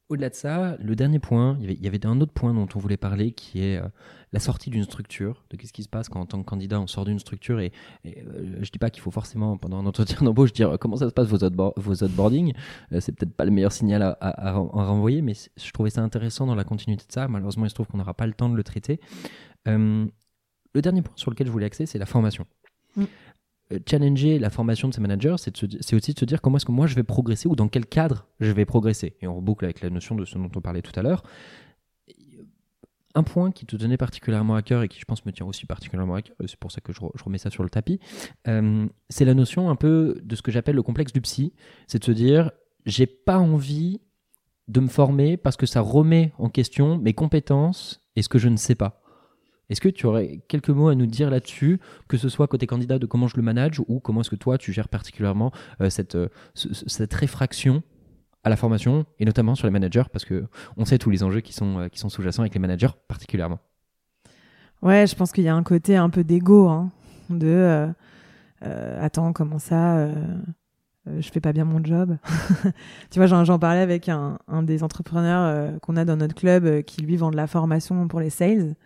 au-delà de ça, le dernier point, il y, avait, un autre point dont on voulait parler qui est euh, la sortie d'une structure, de qu'est-ce qui se passe quand en tant que candidat on sort d'une structure et, je euh, je dis pas qu'il faut forcément pendant un entretien d'embauche dire comment ça se passe vos, vos onboarding, euh, c'est peut-être pas le meilleur signal à, renvoyer, mais je trouvais ça intéressant dans la continuité de ça. Malheureusement, il se trouve qu'on n'aura pas le temps de le traiter. Le dernier point sur lequel je voulais axer, c'est la formation. Mm. Euh, challenger la formation de ces managers, c'est aussi de se dire comment est-ce que moi je vais progresser ou dans quel cadre je vais progresser. Et on reboucle avec la notion de ce dont on parlait tout à l'heure. Un point qui te tenait particulièrement à cœur et qui je pense me tient aussi particulièrement à cœur, c'est pour ça que je, remets ça sur le tapis, euh, c'est la notion un peu de ce que j'appelle le complexe du psy. C'est de se dire, j'ai pas envie de me former parce que ça remet en question mes compétences et ce que je ne sais pas. Est-ce que tu aurais quelques mots à nous dire là-dessus, que ce soit côté candidat de comment je le manage ou comment est-ce que toi tu gères particulièrement euh, cette, euh, cette réfraction à la formation et notamment sur les managers parce que on sait tous les enjeux qui sont, euh, qui sont sous-jacents avec les managers particulièrement. Ouais, je pense qu'il y a un côté un peu d'ego, hein, de attends, comment ça, je fais pas bien mon job? tu vois, j'en parlais avec un, un des entrepreneurs qu'on a dans notre club qui lui vend de la formation pour les sales.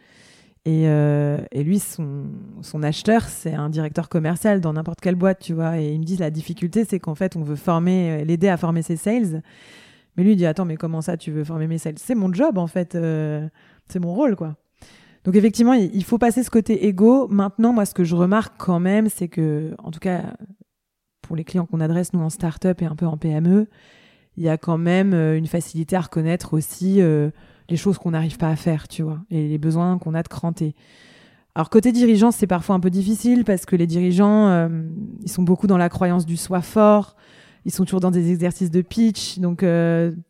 Et, et lui, son, son acheteur, c'est un directeur commercial dans n'importe quelle boîte, tu vois. Et il me dit la difficulté, c'est qu'en fait, on veut former, l'aider à former ses sales. Mais lui, il dit Attends, mais comment ça, tu veux former mes sales? C'est mon job, en fait. c'est mon rôle, quoi. Donc effectivement, il faut passer ce côté égo. Maintenant, moi, ce que je remarque quand même, c'est que, en tout cas, pour les clients qu'on adresse, nous, en start-up et un peu en PME, il y a quand même euh, une facilité à reconnaître aussi euh, les choses qu'on n'arrive pas à faire, tu vois, et les besoins qu'on a de cranter. Alors côté dirigeant, c'est parfois un peu difficile parce que les dirigeants, euh, ils sont beaucoup dans la croyance du soi fort. Ils sont toujours dans des exercices de pitch, donc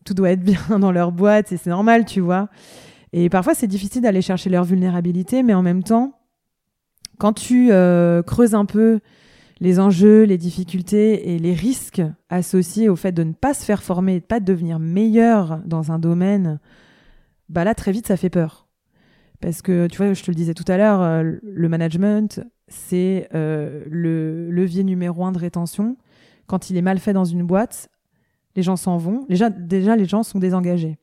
tout doit être bien dans leur boîte et c'est normal, tu vois. Et parfois, c'est difficile d'aller chercher leur vulnérabilité, mais en même temps, quand tu euh, creuses un peu les enjeux, les difficultés et les risques associés au fait de ne pas se faire former, de pas devenir meilleur dans un domaine, bah là, très vite, ça fait peur. Parce que, tu vois, je te le disais tout à l'heure, euh, le management, c'est euh, le levier numéro un de rétention. Quand il est mal fait dans une boîte, les gens s'en vont. Déjà, déjà, les gens sont désengagés.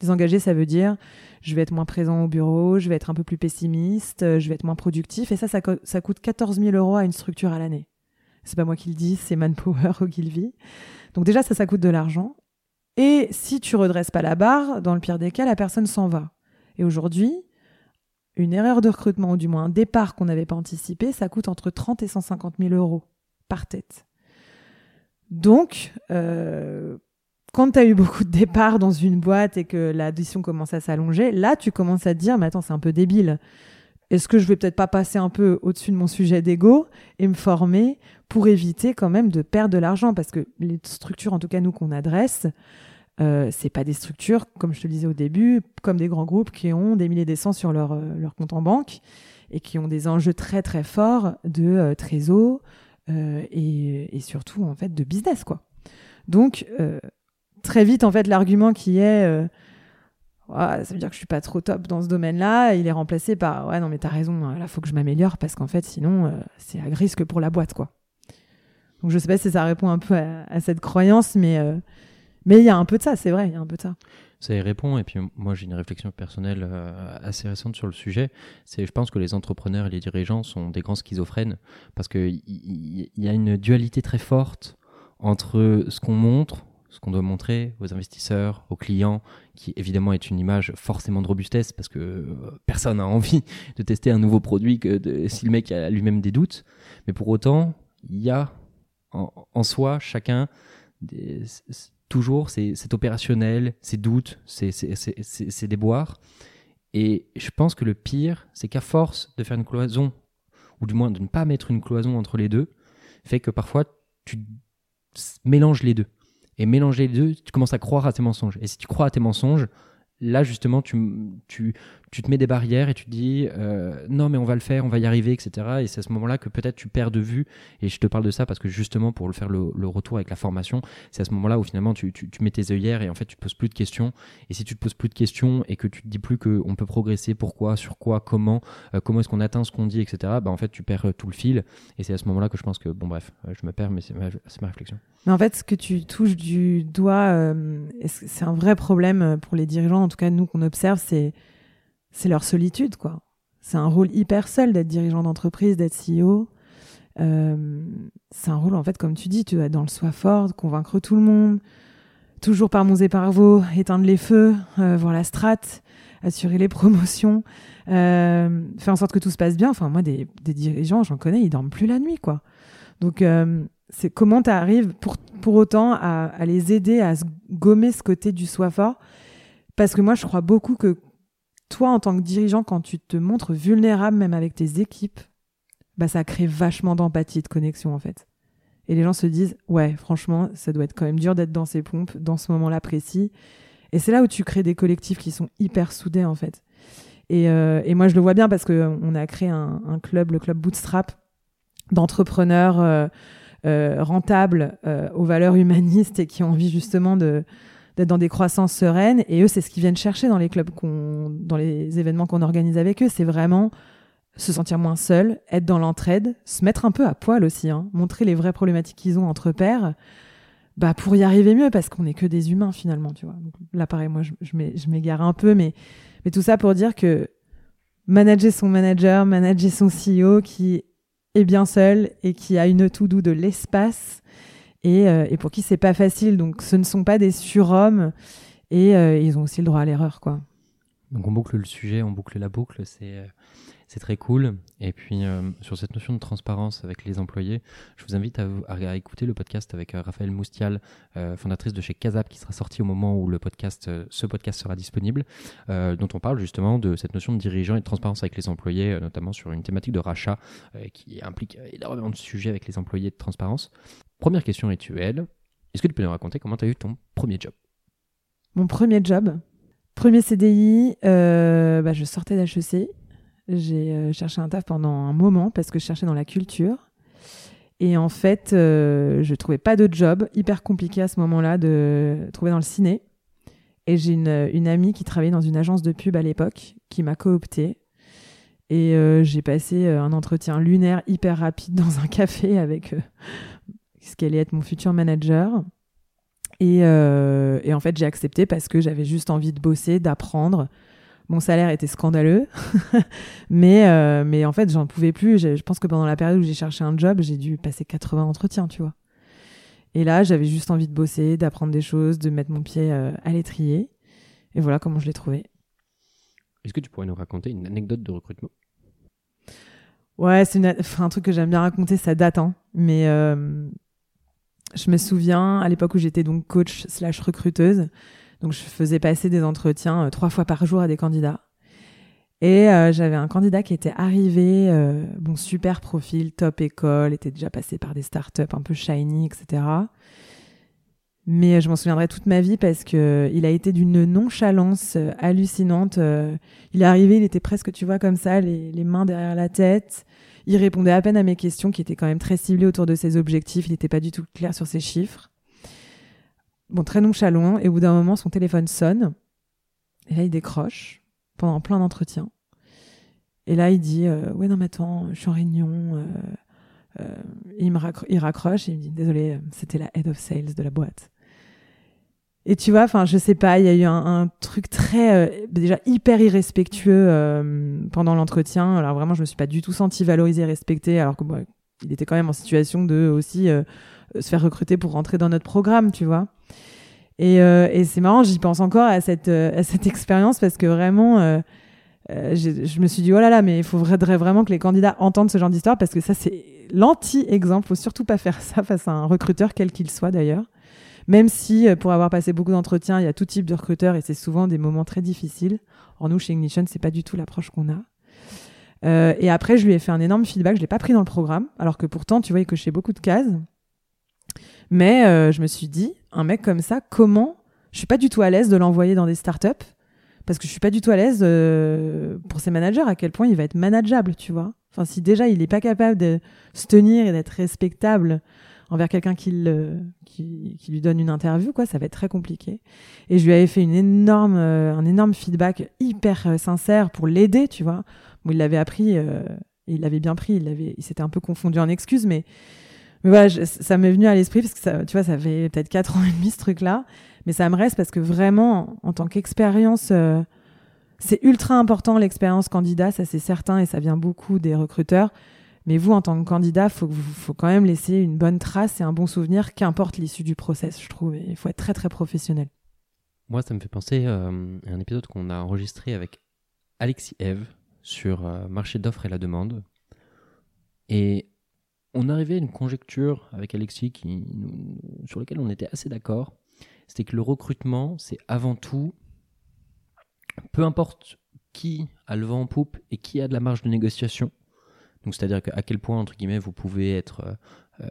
Désengagé, ça veut dire je vais être moins présent au bureau, je vais être un peu plus pessimiste, euh, je vais être moins productif. Et ça, ça, coûte 14 000 euros à une structure à l'année. C'est pas moi qui le dis, c'est Manpower Ogilvy. Donc déjà, ça, ça coûte de l'argent. Et si tu redresses pas la barre, dans le pire des cas, la personne s'en va. Et aujourd'hui, une erreur de recrutement, ou du moins un départ qu'on n'avait pas anticipé, ça coûte entre 30 et 150 000 euros par tête. Donc, euh, quand tu as eu beaucoup de départs dans une boîte et que l'addition commence à s'allonger, là, tu commences à te dire, mais attends, c'est un peu débile. Est-ce que je vais peut-être pas passer un peu au-dessus de mon sujet d'ego et me former pour éviter quand même de perdre de l'argent? Parce que les structures, en tout cas nous qu'on adresse, euh, c'est pas des structures, comme je te le disais au début, comme des grands groupes qui ont des milliers et des cents sur leur, euh, leur compte en banque et qui ont des enjeux très très forts de euh, trésor euh, et, surtout en fait de business quoi. Donc très vite, en fait, l'argument qui est euh, ça veut dire que je suis pas trop top dans ce domaine-là, il est remplacé par ouais, non, mais t'as raison, là, faut que je m'améliore parce qu'en fait, sinon, euh, c'est à risque pour la boîte, quoi. Donc, je sais pas si ça répond un peu à, cette croyance, mais euh, mais il y a un peu de ça, c'est vrai, il y a un peu de ça. Ça y répond, et puis moi j'ai une réflexion personnelle assez récente sur le sujet. C'est, je pense que les entrepreneurs et les dirigeants sont des grands schizophrènes parce qu'il y, y, a une dualité très forte entre ce qu'on montre, ce qu'on doit montrer aux investisseurs, aux clients, qui évidemment est une image forcément de robustesse parce que euh, personne n'a envie de tester un nouveau produit que si le mec a lui-même des doutes. Mais pour autant, il y a en, soi chacun des, toujours c'est opérationnel, ses doutes, ses déboires. Et je pense que le pire, c'est qu'à force de faire une cloison, ou du moins de ne pas mettre une cloison entre les deux, fait que parfois tu mélanges les deux et mélanger les deux, tu commences à croire à tes mensonges. Et si tu crois à tes mensonges, là justement tu, tu, tu, te mets des barrières et tu te dis euh, non mais on va le faire, on va y arriver, etc. Et c'est à ce moment-là que peut-être tu perds de vue. Et je te parle de ça parce que justement pour le faire le, retour avec la formation, c'est à ce moment-là où finalement tu, tu, mets tes œillères et en fait tu te poses plus de questions. Et si tu te poses plus de questions et que tu te dis plus qu'on peut progresser, pourquoi, sur quoi, comment, euh, comment est-ce qu'on atteint ce qu'on dit, etc. Bah en fait tu perds euh, tout le fil. Et c'est à ce moment-là que je pense que bon bref, je me perds, mais c'est ma, ma, réflexion. Mais en fait ce que tu touches du doigt, c'est un vrai problème pour les dirigeants en tout cas nous qu'on observe, c'est c'est leur solitude, quoi. C'est un rôle hyper seul d'être dirigeant d'entreprise, d'être CEO. Euh, c'est un rôle, en fait, comme tu dis, tu dois être dans le soi fort, convaincre tout le monde, toujours par mons et par vos, éteindre les feux, euh, voir la strate, assurer les promotions, euh, faire en sorte que tout se passe bien. Enfin, moi, des, dirigeants, j'en connais, ils dorment plus la nuit, quoi. Donc, c'est comment tu arrives pour, pour autant à, à, les aider à gommer ce côté du soi fort? Parce que moi, je crois beaucoup que toi, en tant que dirigeant, quand tu te montres vulnérable, même avec tes équipes, bah, ça crée vachement d'empathie, de connexion, en fait. Et les gens se disent, ouais, franchement, ça doit être quand même dur d'être dans ces pompes, dans ce moment-là précis. Et c'est là où tu crées des collectifs qui sont hyper soudés, en fait. Et, euh, et moi, je le vois bien parce qu'on a créé un, club, le club Bootstrap, d'entrepreneurs. Euh, rentables, aux valeurs humanistes et qui ont envie justement de d'être dans des croissances sereines. Et eux, c'est ce qu'ils viennent chercher dans les clubs, qu'on, dans les événements qu'on organise avec eux. C'est vraiment se sentir moins seul, être dans l'entraide, se mettre un peu à poil aussi, hein, montrer les vraies problématiques qu'ils ont entre pairs, bah pour y arriver mieux, parce qu'on n'est que des humains finalement, tu vois. Là, pareil, moi, je, m'égare un peu, mais, mais tout ça pour dire que manager son manager, manager son CEO qui est bien seul et qui a une to-do de l'espace et, euh, et, pour qui c'est pas facile. Donc, ce ne sont pas des surhommes et euh, ils ont aussi le droit à l'erreur, quoi. Donc, on boucle le sujet, on boucle la boucle. C'est euh, c'est très cool. Et puis, sur cette notion de transparence avec les employés, je vous invite à, écouter le podcast avec Raphaël Moustial, fondatrice de chez Casap, qui sera sorti au moment où le podcast, ce podcast sera disponible, dont on parle justement de cette notion de dirigeant et de transparence avec les employés, notamment sur une thématique de rachat qui implique énormément de sujets avec les employés de transparence. Première question rituelle. Est-ce que tu peux nous raconter comment tu as eu ton premier job? Mon premier job Premier CDI, bah, je sortais d'HEC j'ai euh, cherché un taf pendant un moment parce que je cherchais dans la culture. Et en fait, euh, je trouvais pas de job. Hyper compliqué à ce moment-là de trouver dans le ciné. Et j'ai une, une, amie qui travaillait dans une agence de pub à l'époque qui m'a coopté. Et euh, j'ai passé un entretien lunaire hyper rapide dans un café avec ce qu'allait être mon futur manager. Et, et en fait, j'ai accepté parce que j'avais juste envie de bosser, d'apprendre, mon salaire était scandaleux, mais, euh, mais en fait, j'en pouvais plus. Je, pense que pendant la période où j'ai cherché un job, j'ai dû passer 80 entretiens, tu vois. Et là, j'avais juste envie de bosser, d'apprendre des choses, de mettre mon pied euh, à l'étrier. Et voilà comment je l'ai trouvé. Est-ce que tu pourrais nous raconter une anecdote de recrutement? Ouais, c'est un truc que j'aime bien raconter, ça date, hein. Mais euh, je me souviens, à l'époque où j'étais donc coach slash recruteuse, donc je faisais passer des entretiens euh, trois fois par jour à des candidats. Et euh, j'avais un candidat qui était arrivé, euh, bon super profil, top école, était déjà passé par des startups un peu shiny, etc. Mais je m'en souviendrai toute ma vie parce que il a été d'une nonchalance hallucinante. il est arrivé, il était presque, tu vois, comme ça, les, les, mains derrière la tête. Il répondait à peine à mes questions qui étaient quand même très ciblées autour de ses objectifs. Il n'était pas du tout clair sur ses chiffres bon, très nonchalant, et au bout d'un moment, son téléphone sonne, et là, il décroche pendant plein d'entretiens. Et là, il dit euh, Ouais, non, mais attends, je suis en réunion. Euh, euh, il, me il raccroche et il me dit Désolé, c'était la head of sales de la boîte. Et tu vois, enfin, je sais pas, il y a eu un, truc très, déjà hyper irrespectueux pendant l'entretien. Alors vraiment, je me suis pas du tout senti valorisée respectée, alors que moi, il était quand même en situation de aussi se faire recruter pour rentrer dans notre programme, tu vois. Et, euh, et c'est marrant, j'y pense encore à cette, euh, à cette expérience parce que vraiment, euh, je me suis dit, oh là là, mais il faudrait vraiment que les candidats entendent ce genre d'histoire parce que ça, c'est l'anti-exemple. Faut surtout pas faire ça face à un recruteur, quel qu'il soit d'ailleurs. Même si, pour avoir passé beaucoup d'entretiens, il y a tout type de recruteurs et c'est souvent des moments très difficiles. Or, nous, chez Ignition, c'est pas du tout l'approche qu'on a. Euh, et après, je lui ai fait un énorme feedback. Je l'ai pas pris dans le programme, alors que pourtant, tu vois, il cochait beaucoup de cases. Mais euh, je me suis dit, un mec comme ça, comment Je suis pas du tout à l'aise de l'envoyer dans des startups? Parce que je suis pas du tout à l'aise euh, pour ses managers à quel point il va être manageable, tu vois? Enfin, si déjà il est pas capable de se tenir et d'être respectable envers quelqu'un qui, lui donne une interview, quoi, ça va être très compliqué. Et je lui avais fait une énorme, euh, un énorme feedback hyper sincère pour l'aider, tu vois. Il l'avait appris, et il l'avait bien pris, il, avait, il s'était un peu confondu en excuses, mais voilà, ça m'est venu à l'esprit parce que ça, tu vois, ça fait peut-être quatre ans et demi ce truc-là, mais ça me reste parce que vraiment, en tant qu'expérience, euh, c'est ultra important l'expérience candidat, ça c'est certain et ça vient beaucoup des recruteurs. Mais vous, en tant que candidat, faut faut quand même laisser une bonne trace et un bon souvenir, qu'importe l'issue du process, je trouve. Il faut être très très professionnel. Moi, ça me fait penser euh, à un épisode qu'on a enregistré avec Alexis Eve sur euh, marché d'offres et la demande. Et on arrivait à une conjecture avec Alexis sur laquelle on était assez d'accord. C'était que le recrutement, c'est avant tout, peu importe qui a le vent en poupe et qui a de la marge de négociation. Donc, c'est-à-dire à quel point, entre guillemets, vous pouvez être. Euh,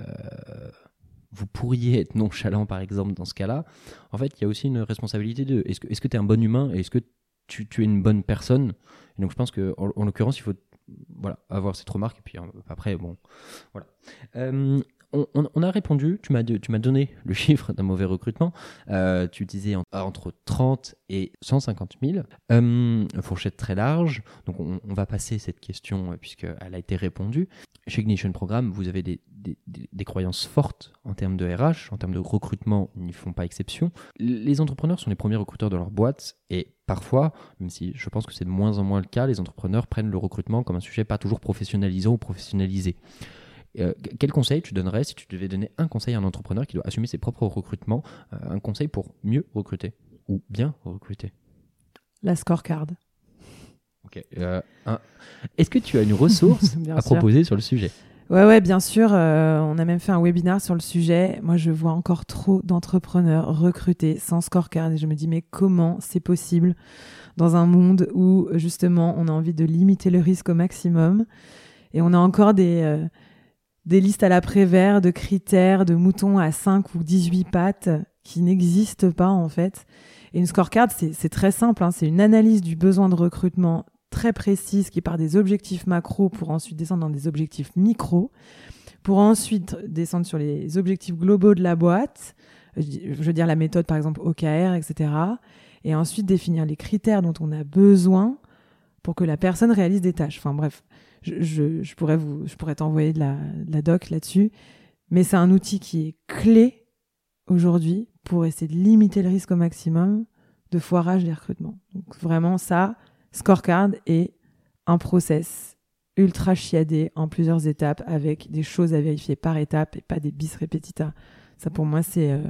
vous pourriez être nonchalant, par exemple, dans ce cas-là. En fait, il y a aussi une responsabilité de est-ce que tu es un bon humain et est-ce que tu, es une bonne personne? Et Donc, je pense qu'en en, l'occurrence, il faut voilà, avoir cette remarque. Et puis euh, après, bon, voilà. Euh, on, a répondu, tu m'as donné le chiffre d'un mauvais recrutement. Euh, tu disais entre 30 et 150 000. Euh, fourchette très large. Donc on, va passer cette question euh, puisqu'elle a été répondue. Chez Ignition Programme, vous avez des, croyances fortes en termes de RH, en termes de recrutement, ils n'y font pas exception. Les entrepreneurs sont les premiers recruteurs de leur boîte et parfois, même si je pense que c'est de moins en moins le cas, les entrepreneurs prennent le recrutement comme un sujet pas toujours professionnalisant ou professionnalisé. Euh, quel conseil tu donnerais si tu devais donner un conseil à un entrepreneur qui doit assumer ses propres recrutements, euh, un conseil pour mieux recruter ou bien recruter? La scorecard. Ok. Euh, est-ce que tu as une ressource à proposer sur le sujet? Ouais, ouais, bien sûr. on a même fait un webinaire sur le sujet. Moi, je vois encore trop d'entrepreneurs recruter sans scorecard et je me dis, mais comment c'est possible dans un monde où, justement, on a envie de limiter le risque au maximum? Et on a encore des, des listes à l'après-vert de critères de moutons à 5 ou 18 pattes qui n'existent pas en fait. Et une scorecard, c'est très simple, hein. c'est une analyse du besoin de recrutement très précise qui part des objectifs macro pour ensuite descendre dans des objectifs micro, pour ensuite descendre sur les objectifs globaux de la boîte, je veux dire la méthode par exemple OKR, etc. Et ensuite définir les critères dont on a besoin pour que la personne réalise des tâches. Enfin bref, je, pourrais vous, je pourrais t'envoyer de la, doc là-dessus. Mais c'est un outil qui est clé aujourd'hui pour essayer de limiter le risque au maximum de foirage des recrutements. Donc vraiment ça, scorecard est un process ultra chiadé en plusieurs étapes avec des choses à vérifier par étape et pas des bis repetita. Ça pour moi c'est euh,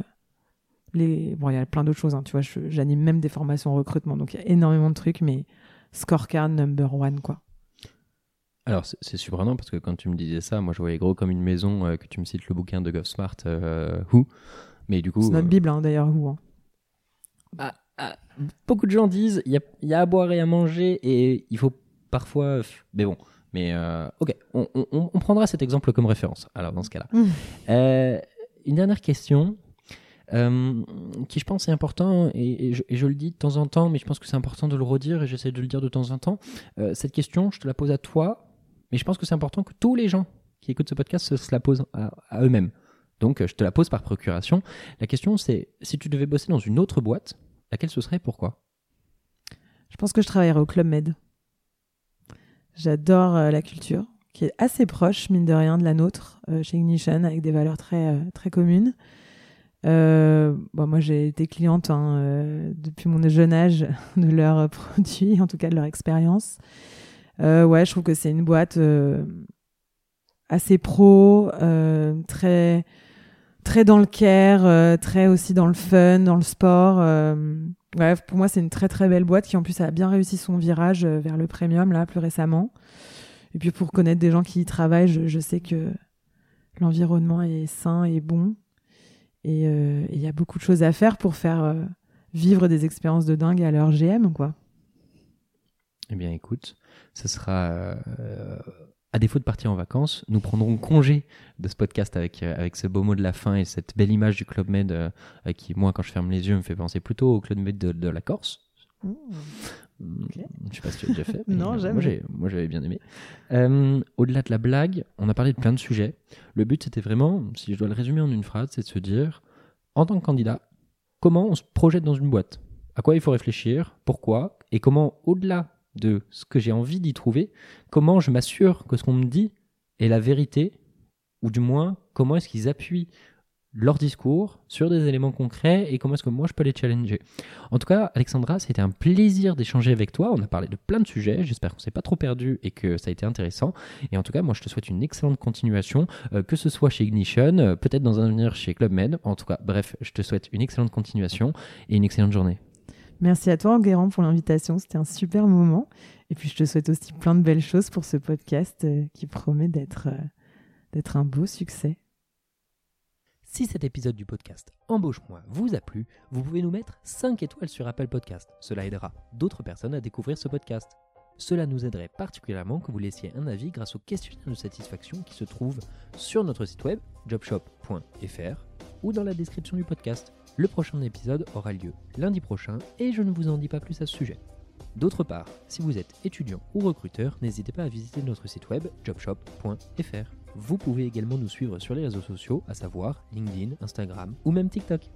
les bon il y a plein d'autres choses hein, tu vois j'anime même des formations en recrutement donc il y a énormément de trucs mais scorecard number one quoi. Alors, c'est surprenant parce que quand tu me disais ça, moi je voyais gros comme une maison euh, que tu me cites le bouquin de GovSmart, euh, Who. Mais du coup. C'est notre euh, Bible hein, d'ailleurs, Who. Hein. Ah, ah, beaucoup de gens disent il y, a, à boire et à manger et il faut parfois. Mais bon. Mais ok, on, prendra cet exemple comme référence. Alors, dans ce cas-là. Mmh. une dernière question. qui je pense est important et, je, et, je, le dis de temps en temps mais je pense que c'est important de le redire et j'essaie de le dire de temps en temps cette question je te la pose à toi mais je pense que c'est important que tous les gens qui écoutent ce podcast se, la posent à, eux-mêmes. Donc, je te la pose par procuration. La question, c'est si tu devais bosser dans une autre boîte, laquelle ce serait et pourquoi? Je pense que je travaillerais au Club Med. J'adore euh, la culture, qui est assez proche, mine de rien, de la nôtre euh, chez Ignition, avec des valeurs très, euh, très communes. moi, j'ai été cliente hein, depuis mon jeune âge de leurs produits, en tout cas de leur expérience. Euh, ouais, je trouve que c'est une boîte euh, assez pro, euh, très très dans le care, très aussi dans le fun, dans le sport. Ouais, pour moi, c'est une très très belle boîte qui en plus a bien réussi son virage vers le premium là plus récemment. Et puis pour connaître des gens qui y travaillent, je, sais que l'environnement est sain et bon. Et il y a beaucoup de choses à faire pour faire vivre des expériences de dingue à leur GM, quoi. Eh bien, écoute, ce sera, euh, à défaut de partir en vacances, nous prendrons congé de ce podcast avec, euh, avec ce beau mot de la fin et cette belle image du Club Med euh, qui, moi, quand je ferme les yeux, me fait penser plutôt au Club Med de, la Corse. Mmh. Mmh, je ne sais pas si tu as déjà fait. non, jamais. Moi, j'avais bien aimé. Au-delà de la blague, on a parlé de plein de sujets. Le but, c'était vraiment, si je dois le résumer en une phrase, c'est de se dire, en tant que candidat, comment on se projette dans une boîte? À quoi il faut réfléchir? Pourquoi? Et comment, au-delà de ce que j'ai envie d'y trouver, comment je m'assure que ce qu'on me dit est la vérité, ou du moins comment est-ce qu'ils appuient leur discours sur des éléments concrets et comment est-ce que moi je peux les challenger. En tout cas, Alexandra, c'était un plaisir d'échanger avec toi. On a parlé de plein de sujets. J'espère qu'on s'est pas trop perdu et que ça a été intéressant. Et en tout cas, moi je te souhaite une excellente continuation, euh, que ce soit chez Ignition, euh, peut-être dans un avenir chez Club Med. En tout cas, bref, je te souhaite une excellente continuation et une excellente journée. Merci à toi, Enguerrand, pour l'invitation. C'était un super moment. Et puis, je te souhaite aussi plein de belles choses pour ce podcast euh, qui promet d'être euh, d'être un beau succès. Si cet épisode du podcast Embauche-moi vous a plu, vous pouvez nous mettre 5 étoiles sur Apple Podcast. Cela aidera d'autres personnes à découvrir ce podcast. Cela nous aiderait particulièrement que vous laissiez un avis grâce au questionnaire de satisfaction qui se trouve sur notre site web jobshop.fr ou dans la description du podcast. Le prochain épisode aura lieu lundi prochain et je ne vous en dis pas plus à ce sujet. D'autre part, si vous êtes étudiant ou recruteur, n'hésitez pas à visiter notre site web jobshop.fr. Vous pouvez également nous suivre sur les réseaux sociaux, à savoir LinkedIn, Instagram ou même TikTok.